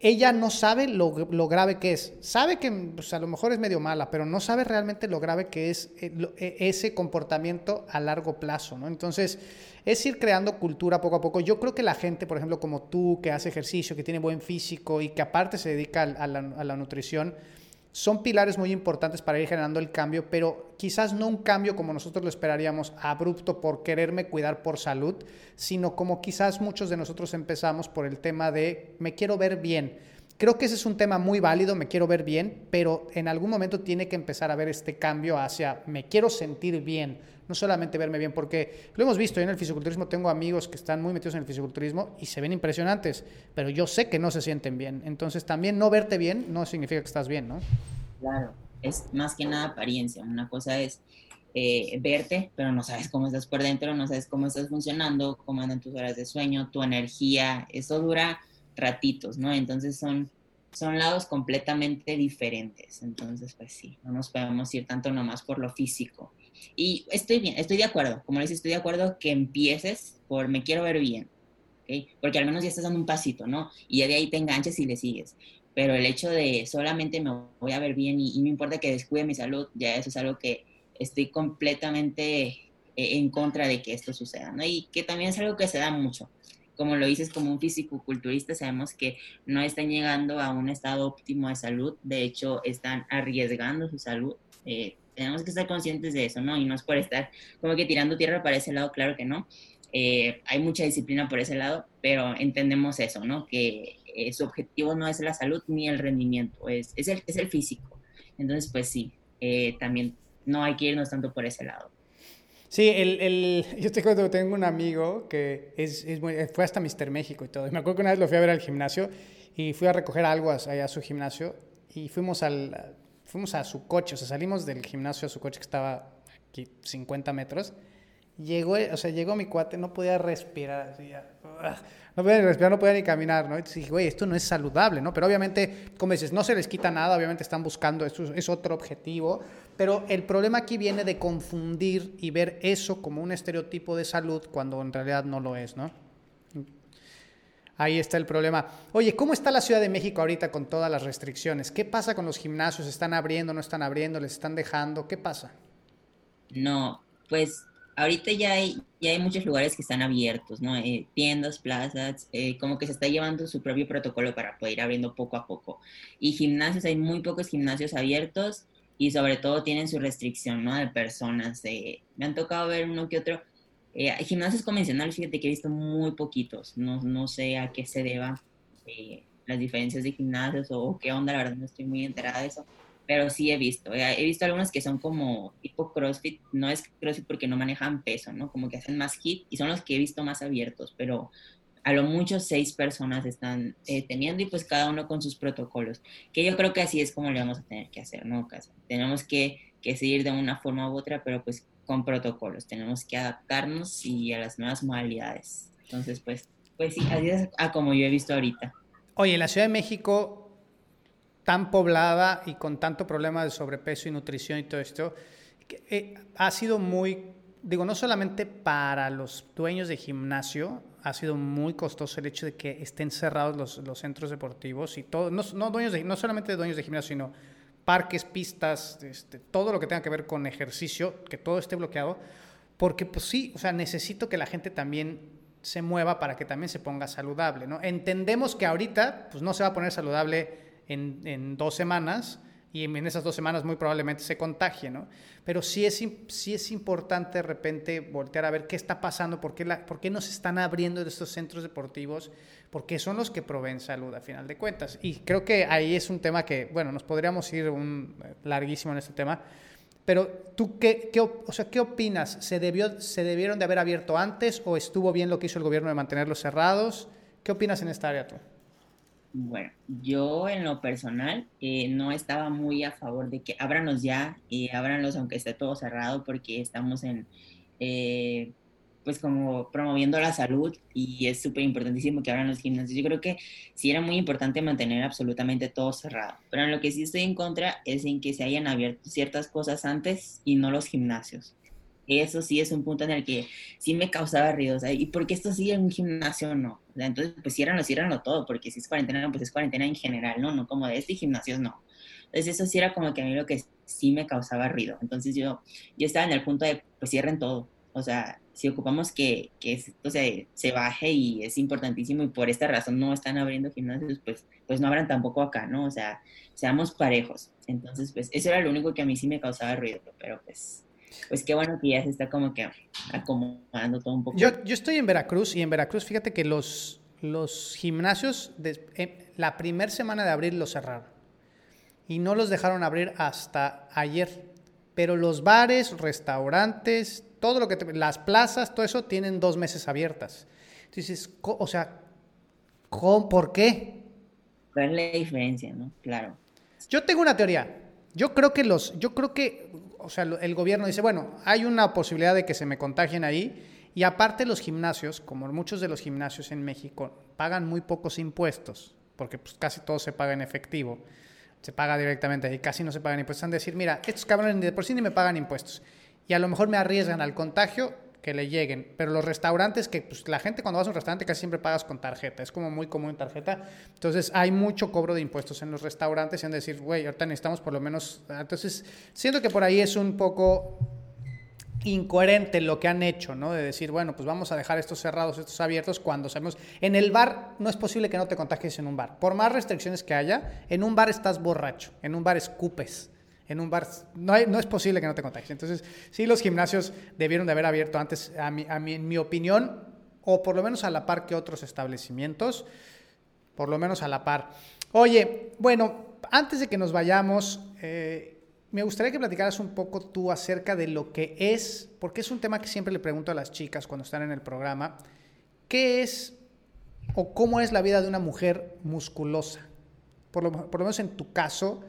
ella no sabe lo, grave que es. Sabe que pues, a lo mejor es medio mala, pero no sabe realmente lo grave que es eh, eh, ese comportamiento a largo plazo, ¿no? Entonces, es ir creando cultura poco a poco. Yo creo que la gente, por ejemplo, como tú, que hace ejercicio, que tiene buen físico y que aparte se dedica a la nutrición, son pilares muy importantes para ir generando el cambio, pero quizás no un cambio como nosotros lo esperaríamos, abrupto por quererme cuidar por salud, sino como quizás muchos de nosotros empezamos por el tema de me quiero ver bien. Creo que ese es un tema muy válido, me quiero ver bien, pero en algún momento tiene que empezar a ver este cambio hacia me quiero sentir bien, no solamente verme bien, porque lo hemos visto, yo en el fisiculturismo tengo amigos que están muy metidos en el fisiculturismo y se ven impresionantes, pero yo sé que no se sienten bien. Entonces también no verte bien no significa que estás bien, ¿no? Claro, es más que nada apariencia. Una cosa es eh, verte, pero no sabes cómo estás por dentro, no sabes cómo estás funcionando, cómo andan tus horas de sueño, tu energía, eso dura ratitos, ¿no? Entonces son son lados completamente diferentes. Entonces, pues sí, no nos podemos ir tanto nomás por lo físico. Y estoy bien, estoy de acuerdo, como le dices, estoy de acuerdo que empieces por me quiero ver bien, porque al menos ya estás dando un pasito, ¿no? Y ya de ahí te enganches y le sigues. Pero el hecho de solamente me voy a ver bien y, y no importa que descuide mi salud, ya eso es algo que estoy completamente eh, en contra de que esto suceda, ¿no? Y que también es algo que se da mucho como lo dices, como un físico-culturista, sabemos que no están llegando a un estado óptimo de salud, de hecho están arriesgando su salud. Eh, tenemos que estar conscientes de eso, ¿no? Y no es por estar como que tirando tierra para ese lado, claro que no. Eh, hay mucha disciplina por ese lado, pero entendemos eso, ¿no? Que eh, su objetivo no es la salud ni el rendimiento, es, es, el, es el físico. Entonces, pues sí, también no hay que irnos tanto por ese lado. Sí, el, el, yo te cuento tengo un amigo que es, fue hasta Mister México y todo. Me acuerdo que una vez lo fui a ver al gimnasio y fui a recoger algo allá a su gimnasio y fuimos, al, fuimos a su coche, o sea, salimos del gimnasio a su coche que estaba aquí 50 metros. Llegó, o sea, llegó mi cuate, no podía respirar, así ya, no podía ni respirar, no podía ni caminar, ¿no? Entonces dije, güey, esto no es saludable, ¿no? Pero obviamente, como dices, no se les quita nada, obviamente están buscando, eso es otro objetivo, pero el problema aquí viene de confundir y ver eso como un estereotipo de salud cuando en realidad no lo es, ¿no? Ahí está el problema. Oye, ¿cómo está la Ciudad de México ahorita con todas las restricciones? ¿Qué pasa con los gimnasios? ¿Están abriendo, no están abriendo? ¿Les están dejando? ¿Qué pasa? No, pues ahorita ya hay, ya hay muchos lugares que están abiertos, ¿no? Eh, tiendas, plazas, eh, como que se está llevando su propio protocolo para poder ir abriendo poco a poco. Y gimnasios, hay muy pocos gimnasios abiertos y sobre todo tienen su restricción, ¿no? De personas. me han tocado ver uno que otro. Eh, gimnasios convencionales, fíjate que he visto muy poquitos. No, no sé a qué se deba eh, las diferencias de gimnasios o, qué onda, la verdad no estoy muy enterada de eso. Pero sí he visto. he visto algunos que son como tipo CrossFit. No es CrossFit porque no manejan peso, ¿no? Como que hacen más hit y son los que he visto más abiertos. Pero a lo mucho seis personas están eh, teniendo y pues cada uno con sus protocolos, que yo creo que así es como le vamos a tener que hacer, ¿no? Tenemos que, que seguir de una forma u otra, pero pues con protocolos, tenemos que adaptarnos y a las nuevas modalidades. Entonces, pues, pues sí, así es a como yo he visto ahorita. Oye, la Ciudad de México, tan poblada y con tanto problema de sobrepeso y nutrición y todo esto, eh, ha sido muy, digo, no solamente para los dueños de gimnasio, ha sido muy costoso el hecho de que estén cerrados los, los centros deportivos y todo, no, no, dueños de, no solamente dueños de gimnasio, sino parques, pistas, este, todo lo que tenga que ver con ejercicio, que todo esté bloqueado, porque pues sí, o sea, necesito que la gente también se mueva para que también se ponga saludable, ¿no? Entendemos que ahorita pues no se va a poner saludable en, en dos semanas, y en esas dos semanas muy probablemente se contagie, ¿no? Pero sí es, sí es importante de repente voltear a ver qué está pasando, por qué, la, por qué nos están abriendo estos centros deportivos, porque son los que proveen salud a final de cuentas. Y creo que ahí es un tema que, bueno, nos podríamos ir un, larguísimo en este tema, pero tú, qué, qué, o sea, ¿qué opinas? ¿Se, debió, ¿Se debieron de haber abierto antes o estuvo bien lo que hizo el gobierno de mantenerlos cerrados? ¿Qué opinas en esta área tú? Bueno, yo en lo personal eh, no estaba muy a favor de que ábranos ya y ábranos aunque esté todo cerrado porque estamos en, eh, pues como promoviendo la salud y es súper importantísimo que abran los gimnasios. Yo creo que sí era muy importante mantener absolutamente todo cerrado, pero en lo que sí estoy en contra es en que se hayan abierto ciertas cosas antes y no los gimnasios. Eso sí es un punto en el que sí me causaba ruido. O sea, ¿y por qué esto sí en un gimnasio no? O sea, entonces, pues ciérranlo, ciérranlo todo, porque si es cuarentena, pues es cuarentena en general, ¿no? No como de este gimnasio, no. Entonces, eso sí era como que a mí lo que sí me causaba ruido. Entonces, yo, yo estaba en el punto de, pues cierren todo. O sea, si ocupamos que, que esto se, se baje y es importantísimo y por esta razón no están abriendo gimnasios, pues, pues no abran tampoco acá, ¿no? O sea, seamos parejos. Entonces, pues eso era lo único que a mí sí me causaba ruido, pero pues pues qué bueno que ya se está como que acomodando todo un poco. Yo, yo estoy en Veracruz y en Veracruz, fíjate que los, los gimnasios, de, eh, la primera semana de abril los cerraron y no los dejaron abrir hasta ayer. Pero los bares, restaurantes, todo lo que las plazas, todo eso tienen dos meses abiertas. Entonces, o sea, ¿por qué? ¿Cuál es la diferencia, no? Claro. Yo tengo una teoría. Yo creo que los, yo creo que o sea, el gobierno dice, bueno, hay una posibilidad de que se me contagien ahí. Y aparte los gimnasios, como muchos de los gimnasios en México, pagan muy pocos impuestos. porque pues, casi todo se paga en efectivo, se paga directamente y casi no se pagan impuestos, han de decir, mira, estos cabrones de por sí ni me pagan impuestos. Y a lo mejor me arriesgan al contagio que le lleguen. Pero los restaurantes, que pues, la gente cuando vas a un restaurante casi siempre pagas con tarjeta, es como muy común tarjeta. Entonces hay mucho cobro de impuestos en los restaurantes y han de decir, güey, ahorita necesitamos por lo menos... Entonces siento que por ahí es un poco incoherente lo que han hecho, ¿no? De decir, bueno, pues vamos a dejar estos cerrados, estos abiertos cuando sabemos... En el bar no es posible que no te contagies en un bar. Por más restricciones que haya, en un bar estás borracho, en un bar escupes. En un bar no, es posible que no te contagies. Entonces, sí, los gimnasios debieron de haber abierto antes, a mi, a en mi opinión, o por lo menos a la par que otros establecimientos, por lo menos a la par. Oye, bueno, antes de que nos vayamos, eh, me gustaría que platicaras un poco tú acerca de lo que es, porque es un tema que siempre le pregunto a las chicas cuando están en el programa, ¿qué es o cómo es la vida de una mujer musculosa? Por lo, por lo menos en tu caso,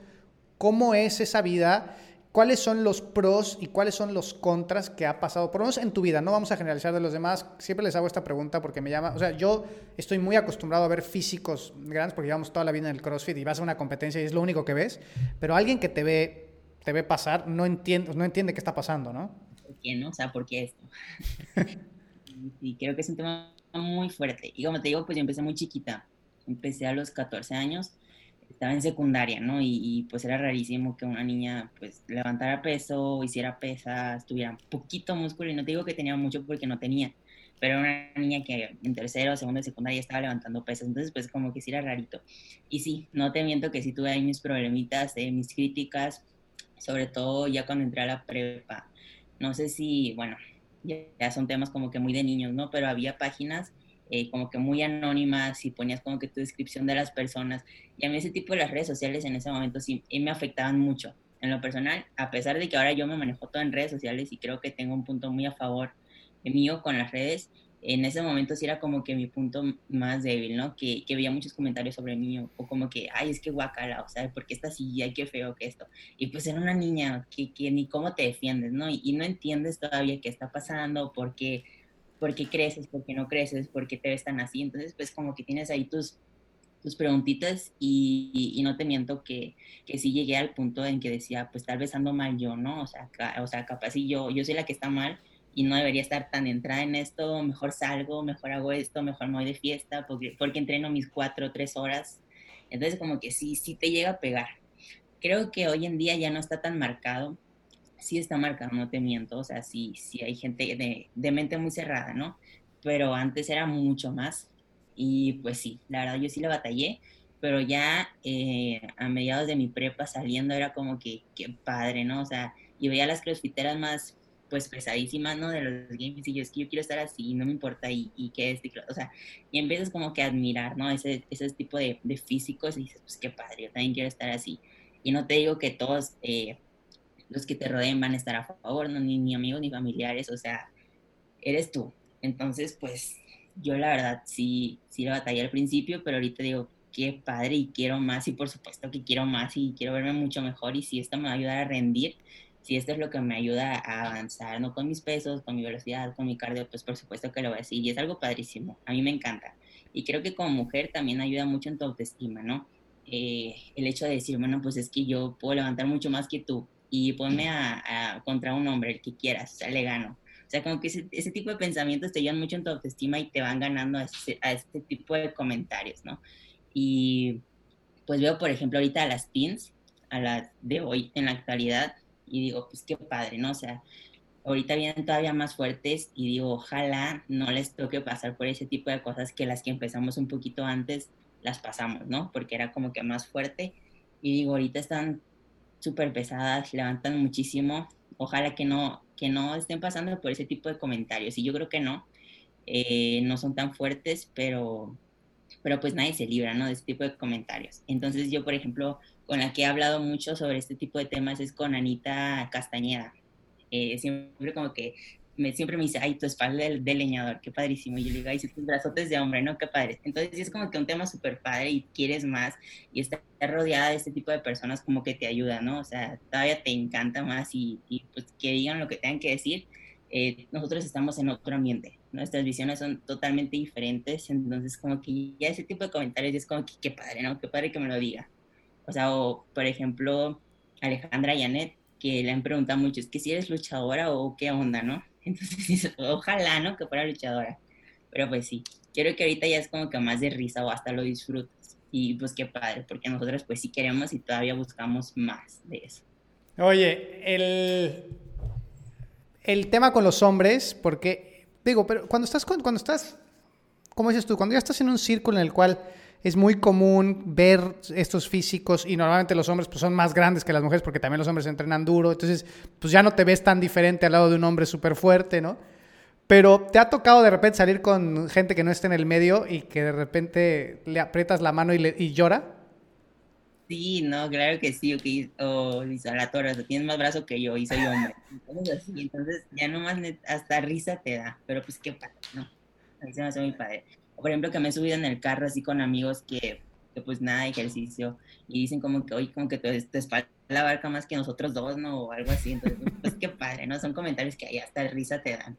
¿cómo es esa vida? ¿Cuáles son los pros y cuáles son los contras que ha pasado, por lo menos en tu vida? No vamos a generalizar de los demás. Siempre les hago esta pregunta porque me llama, o sea, yo estoy muy acostumbrado a ver físicos grandes porque llevamos toda la vida en el CrossFit y vas a una competencia y es lo único que ves, pero alguien que te ve te ve pasar, no entiende, no entiende qué está pasando, ¿no? ¿Por qué no? O sea, ¿por qué esto? y creo que es un tema muy fuerte. Y como te digo, pues yo empecé muy chiquita. Empecé a los 14 años, estaba en secundaria, ¿no? Y, pues era rarísimo que una niña pues levantara peso, hiciera pesas, tuviera poquito músculo. Y no te digo que tenía mucho porque no tenía, pero era una niña que en tercero, segundo de secundaria estaba levantando pesas. Entonces pues como que sí era rarito. Y sí, no te miento que sí tuve ahí mis problemitas, eh, mis críticas, sobre todo ya cuando entré a la prepa. No sé si, bueno, ya son temas como que muy de niños, ¿no? Pero había páginas eh, como que muy anónimas y ponías como que tu descripción de las personas. Y a mí ese tipo de las redes sociales en ese momento sí me afectaban mucho. En lo personal, a pesar de que ahora yo me manejo todo en redes sociales y creo que tengo un punto muy a favor mío con las redes, en ese momento sí era como que mi punto más débil, ¿no? Que, que veía muchos comentarios sobre mí o, como que, ay, es que guacala, o sea, ¿por qué está así? Ay, qué feo que esto. Y pues era una niña que, que ni cómo te defiendes, ¿no? Y, no entiendes todavía qué está pasando, por qué, por qué creces, por qué no creces, por qué te ves tan así. Entonces, pues como que tienes ahí tus, tus preguntitas y, y, no te miento que, que sí llegué al punto en que decía, pues tal vez ando mal yo, ¿no? O sea, o sea capaz y yo, yo soy la que está mal y no debería estar tan entrada en esto, mejor salgo, mejor hago esto, mejor me voy de fiesta, porque, porque entreno mis cuatro o tres horas. Entonces como que sí, sí te llega a pegar. Creo que hoy en día ya no está tan marcado, sí está marcado, no te miento, o sea, sí, sí hay gente de, de mente muy cerrada, ¿no? Pero antes era mucho más y pues sí, la verdad yo sí la batallé, pero ya eh, a mediados de mi prepa saliendo era como que, qué padre, ¿no? O sea, y veía las crossfiteras más pues pesadísimas, ¿no? De los games y yo es que yo quiero estar así, no me importa y, y que este, o sea, y empiezas como que a admirar, ¿no? Ese, ese tipo de, de, físicos y dices, pues qué padre, yo también quiero estar así. Y no te digo que todos eh, los que te rodeen van a estar a favor, ¿no? Ni, ni amigos ni familiares, o sea, eres tú. Entonces, pues yo la verdad sí, sí la batallé al principio, pero ahorita digo, qué padre y quiero más y por supuesto que quiero más y quiero verme mucho mejor y si esto me va a ayudar a rendir, si esto es lo que me ayuda a avanzar, no con mis pesos, con mi velocidad, con mi cardio, pues por supuesto que lo voy a decir. Y es algo padrísimo, a mí me encanta. Y creo que como mujer también ayuda mucho en tu autoestima, ¿no? Eh, el hecho de decir, bueno, pues es que yo puedo levantar mucho más que tú y ponme a, contra un hombre, el que quieras, o sea, le gano. O sea, como que ese, tipo de pensamientos te ayudan mucho en tu autoestima y te van ganando a, a este tipo de comentarios, ¿no? Y pues veo, por ejemplo, ahorita a las pins, a las de hoy en la actualidad, y digo, pues qué padre, ¿no? O sea, ahorita vienen todavía más fuertes y digo, ojalá no les toque pasar por ese tipo de cosas que las que empezamos un poquito antes las pasamos, ¿no? Porque era como que más fuerte y digo, ahorita están súper pesadas, levantan muchísimo, ojalá que no, que no estén pasando por ese tipo de comentarios y yo creo que no, eh, no son tan fuertes, pero, pero pues nadie se libra, ¿no? De ese tipo de comentarios. Entonces yo, por ejemplo, con la que he hablado mucho sobre este tipo de temas es con Anita Castañeda. Eh, siempre como que me, siempre me dice, ay, tu espalda del, leñador, qué padrísimo. Y yo le digo, ay, tus brazotes de hombre, ¿no? Qué padre. Entonces es como que un tema súper padre y quieres más y estar rodeada de este tipo de personas como que te ayuda, ¿no? O sea, todavía te encanta más y, pues que digan lo que tengan que decir. Eh, nosotros estamos en otro ambiente, nuestras visiones son totalmente diferentes, entonces como que ya ese tipo de comentarios es como que qué padre, ¿no? Qué padre que me lo diga. O sea, o por ejemplo, Alejandra Yanet, que le han preguntado mucho, es que si eres luchadora o qué onda, ¿no? Entonces, ojalá, ¿no? Que fuera luchadora. Pero pues sí, quiero que ahorita ya es como que más de risa o hasta lo disfrutas. Y pues qué padre, porque nosotros pues sí queremos y todavía buscamos más de eso. Oye, el, el tema con los hombres, porque digo, pero cuando estás, cuando estás, ¿cómo dices tú? Cuando ya estás en un círculo en el cual es muy común ver estos físicos y normalmente los hombres pues, son más grandes que las mujeres porque también los hombres entrenan duro, entonces pues ya no te ves tan diferente al lado de un hombre súper fuerte, ¿no? Pero te ha tocado de repente salir con gente que no está en el medio y que de repente le aprietas la mano y, le, y llora. Sí, no, claro que sí, o a la torre, o tienes más brazo que yo y soy hombre. Entonces, entonces ya nomás hasta risa te da, pero pues qué padre, ¿no? A mí se me hace muy padre por ejemplo, que me he subido en el carro así con amigos que, pues nada de ejercicio y dicen como que, oye, como que tu, espalda abarca más que nosotros dos, ¿no? O algo así. Entonces, pues qué padre, ¿no? Son comentarios que ahí hasta risa te dan.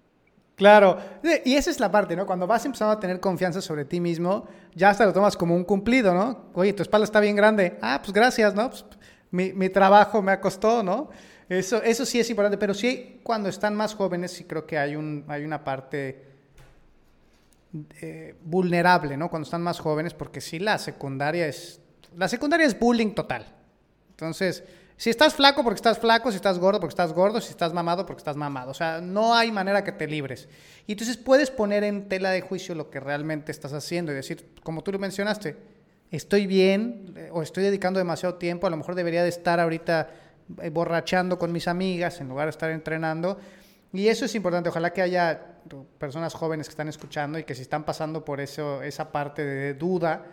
Claro, y esa es la parte, ¿no? Cuando vas empezando a tener confianza sobre ti mismo, ya hasta lo tomas como un cumplido, ¿no? Oye, tu espalda está bien grande. Ah, pues gracias, ¿no? Pues, mi, mi, trabajo me ha costado, ¿no? Eso, eso sí es importante, pero sí cuando están más jóvenes sí creo que hay, un, hay una parte eh, vulnerable, ¿no? Cuando están más jóvenes, porque sí, la secundaria es. La secundaria es bullying total. Entonces, si estás flaco porque estás flaco, si estás gordo porque estás gordo, si estás mamado porque estás mamado. O sea, no hay manera que te libres. Y entonces puedes poner en tela de juicio lo que realmente estás haciendo y decir, como tú lo mencionaste, estoy bien eh, o estoy dedicando demasiado tiempo, a lo mejor debería de estar ahorita eh, borrachando con mis amigas en lugar de estar entrenando. Y eso es importante. Ojalá que haya personas jóvenes que están escuchando y que si están pasando por eso, esa parte de duda,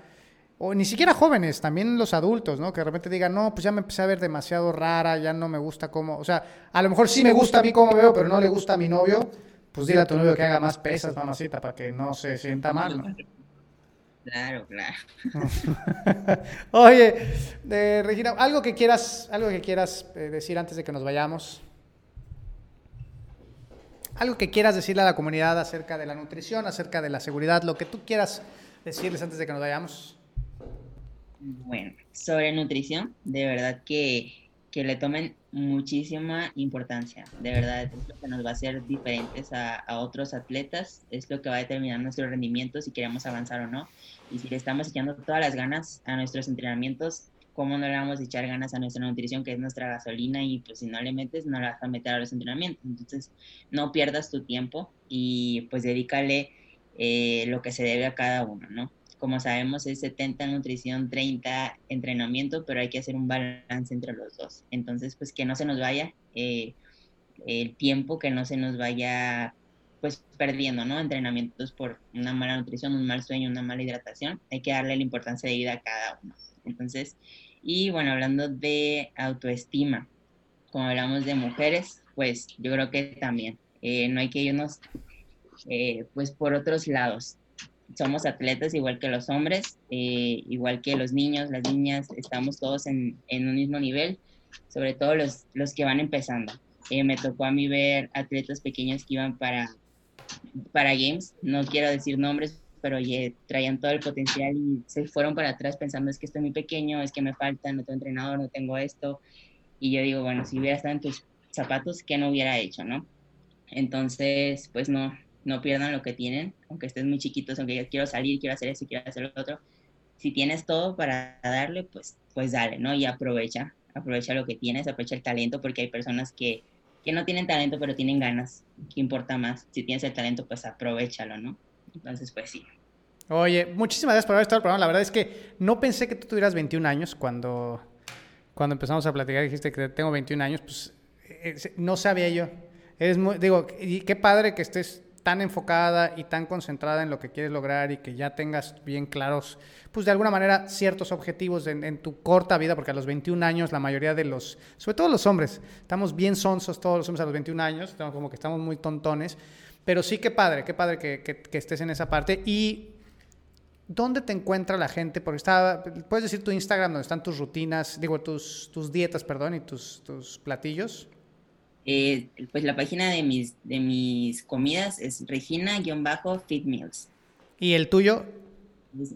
o ni siquiera jóvenes, también los adultos, ¿no? Que de repente digan, no, pues ya me empecé a ver demasiado rara, ya no me gusta cómo, o sea, a lo mejor sí me gusta a mí cómo veo, pero no le gusta a mi novio, pues dile a tu novio que haga más pesas, mamacita, para que no se sienta mal, ¿no? Claro, claro. Oye, eh, Regina, algo que quieras, algo que quieras eh, decir antes de que nos vayamos. Algo que quieras decirle a la comunidad acerca de la nutrición, acerca de la seguridad, lo que tú quieras decirles antes de que nos vayamos. Bueno, sobre nutrición, de verdad que, que le tomen muchísima importancia. De verdad, es lo que nos va a hacer diferentes a, a, otros atletas, es lo que va a determinar nuestro rendimiento si queremos avanzar o no. Y si le estamos echando todas las ganas a nuestros entrenamientos, cómo no le vamos a echar ganas a nuestra nutrición, que es nuestra gasolina, y pues si no le metes, no la vas a meter a los entrenamientos. Entonces, no pierdas tu tiempo y pues dedícale eh, lo que se debe a cada uno, ¿no? Como sabemos, es 70 nutrición, 30 entrenamiento, pero hay que hacer un balance entre los dos. Entonces, pues que no se nos vaya eh, el tiempo, que no se nos vaya pues perdiendo, ¿no? Entrenamientos por una mala nutrición, un mal sueño, una mala hidratación. Hay que darle la importancia de vida a cada uno. Entonces, y bueno, hablando de autoestima, como hablamos de mujeres, pues yo creo que también eh, no hay que irnos eh, pues por otros lados. Somos atletas igual que los hombres, eh, igual que los niños, las niñas, estamos todos en, en un mismo nivel, sobre todo los, los que van empezando. me tocó a mí ver atletas pequeños que iban para, para Games, no quiero decir nombres pero oye, traían todo el potencial y se fueron para atrás pensando es que estoy muy pequeño, es que me falta, no tengo entrenador, no tengo esto. Y yo digo, bueno, si hubiera estado en tus zapatos, ¿qué no hubiera hecho, no? Entonces, pues no, no pierdan lo que tienen, aunque estés muy chiquitos, aunque yo quiero salir, quiero hacer eso, quiero hacer lo otro. Si tienes todo para darle, pues, pues dale, ¿no? Y aprovecha, aprovecha lo que tienes, aprovecha el talento, porque hay personas que, que no tienen talento, pero tienen ganas. ¿Qué importa más? Si tienes el talento, pues aprovechalo, ¿no? Entonces, pues sí. Oye, muchísimas gracias por haber estado el programa. La verdad es que no pensé que tú tuvieras 21 años cuando, cuando empezamos a platicar. Dijiste que tengo 21 años, pues eh, no sabía yo. Eres muy, digo, y qué padre que estés tan enfocada y tan concentrada en lo que quieres lograr y que ya tengas bien claros, pues de alguna manera, ciertos objetivos en, en, tu corta vida, porque a los 21 años la mayoría de los, sobre todo los hombres, estamos bien sonsos todos los hombres a los 21 años, como que estamos muy tontones, pero sí, qué padre, qué padre que, que, estés en esa parte. ¿Y dónde te encuentra la gente? Porque está, puedes decir tu Instagram, donde están tus rutinas, digo, tus, tus dietas, perdón, y tus, tus platillos. Eh, pues la página de mis, de mis comidas es Regina-Fit Meals. ¿Y el tuyo?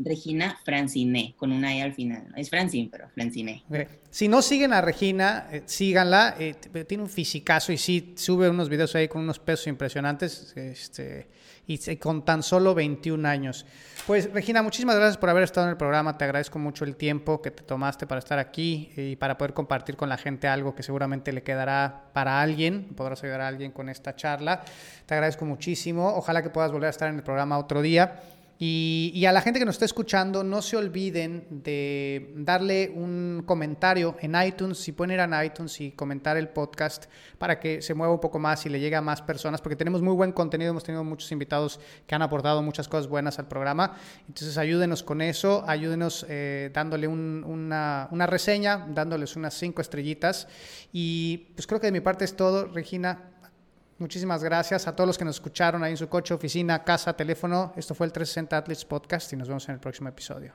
Regina Francine, con una E al final. Es Francine, pero Francine. Si no siguen a Regina, eh, síganla. Eh, tiene un fisicazo y sí, sube unos videos ahí con unos pesos impresionantes. Este, y con tan solo 21 años. Pues Regina, muchísimas gracias por haber estado en el programa. Te agradezco mucho el tiempo que te tomaste para estar aquí y para poder compartir con la gente algo que seguramente le quedará para alguien. Podrás ayudar a alguien con esta charla. Te agradezco muchísimo. Ojalá que puedas volver a estar en el programa otro día. Y, a la gente que nos está escuchando, no se olviden de darle un comentario en iTunes, si pueden ir a iTunes y comentar el podcast para que se mueva un poco más y le llegue a más personas, porque tenemos muy buen contenido, hemos tenido muchos invitados que han aportado muchas cosas buenas al programa. Entonces ayúdenos con eso, ayúdenos eh, dándole una, una reseña, dándoles unas cinco estrellitas. Y pues creo que de mi parte es todo, Regina. Muchísimas gracias a todos los que nos escucharon ahí en su coche, oficina, casa, teléfono. Esto fue el 360 Athletes Podcast y nos vemos en el próximo episodio.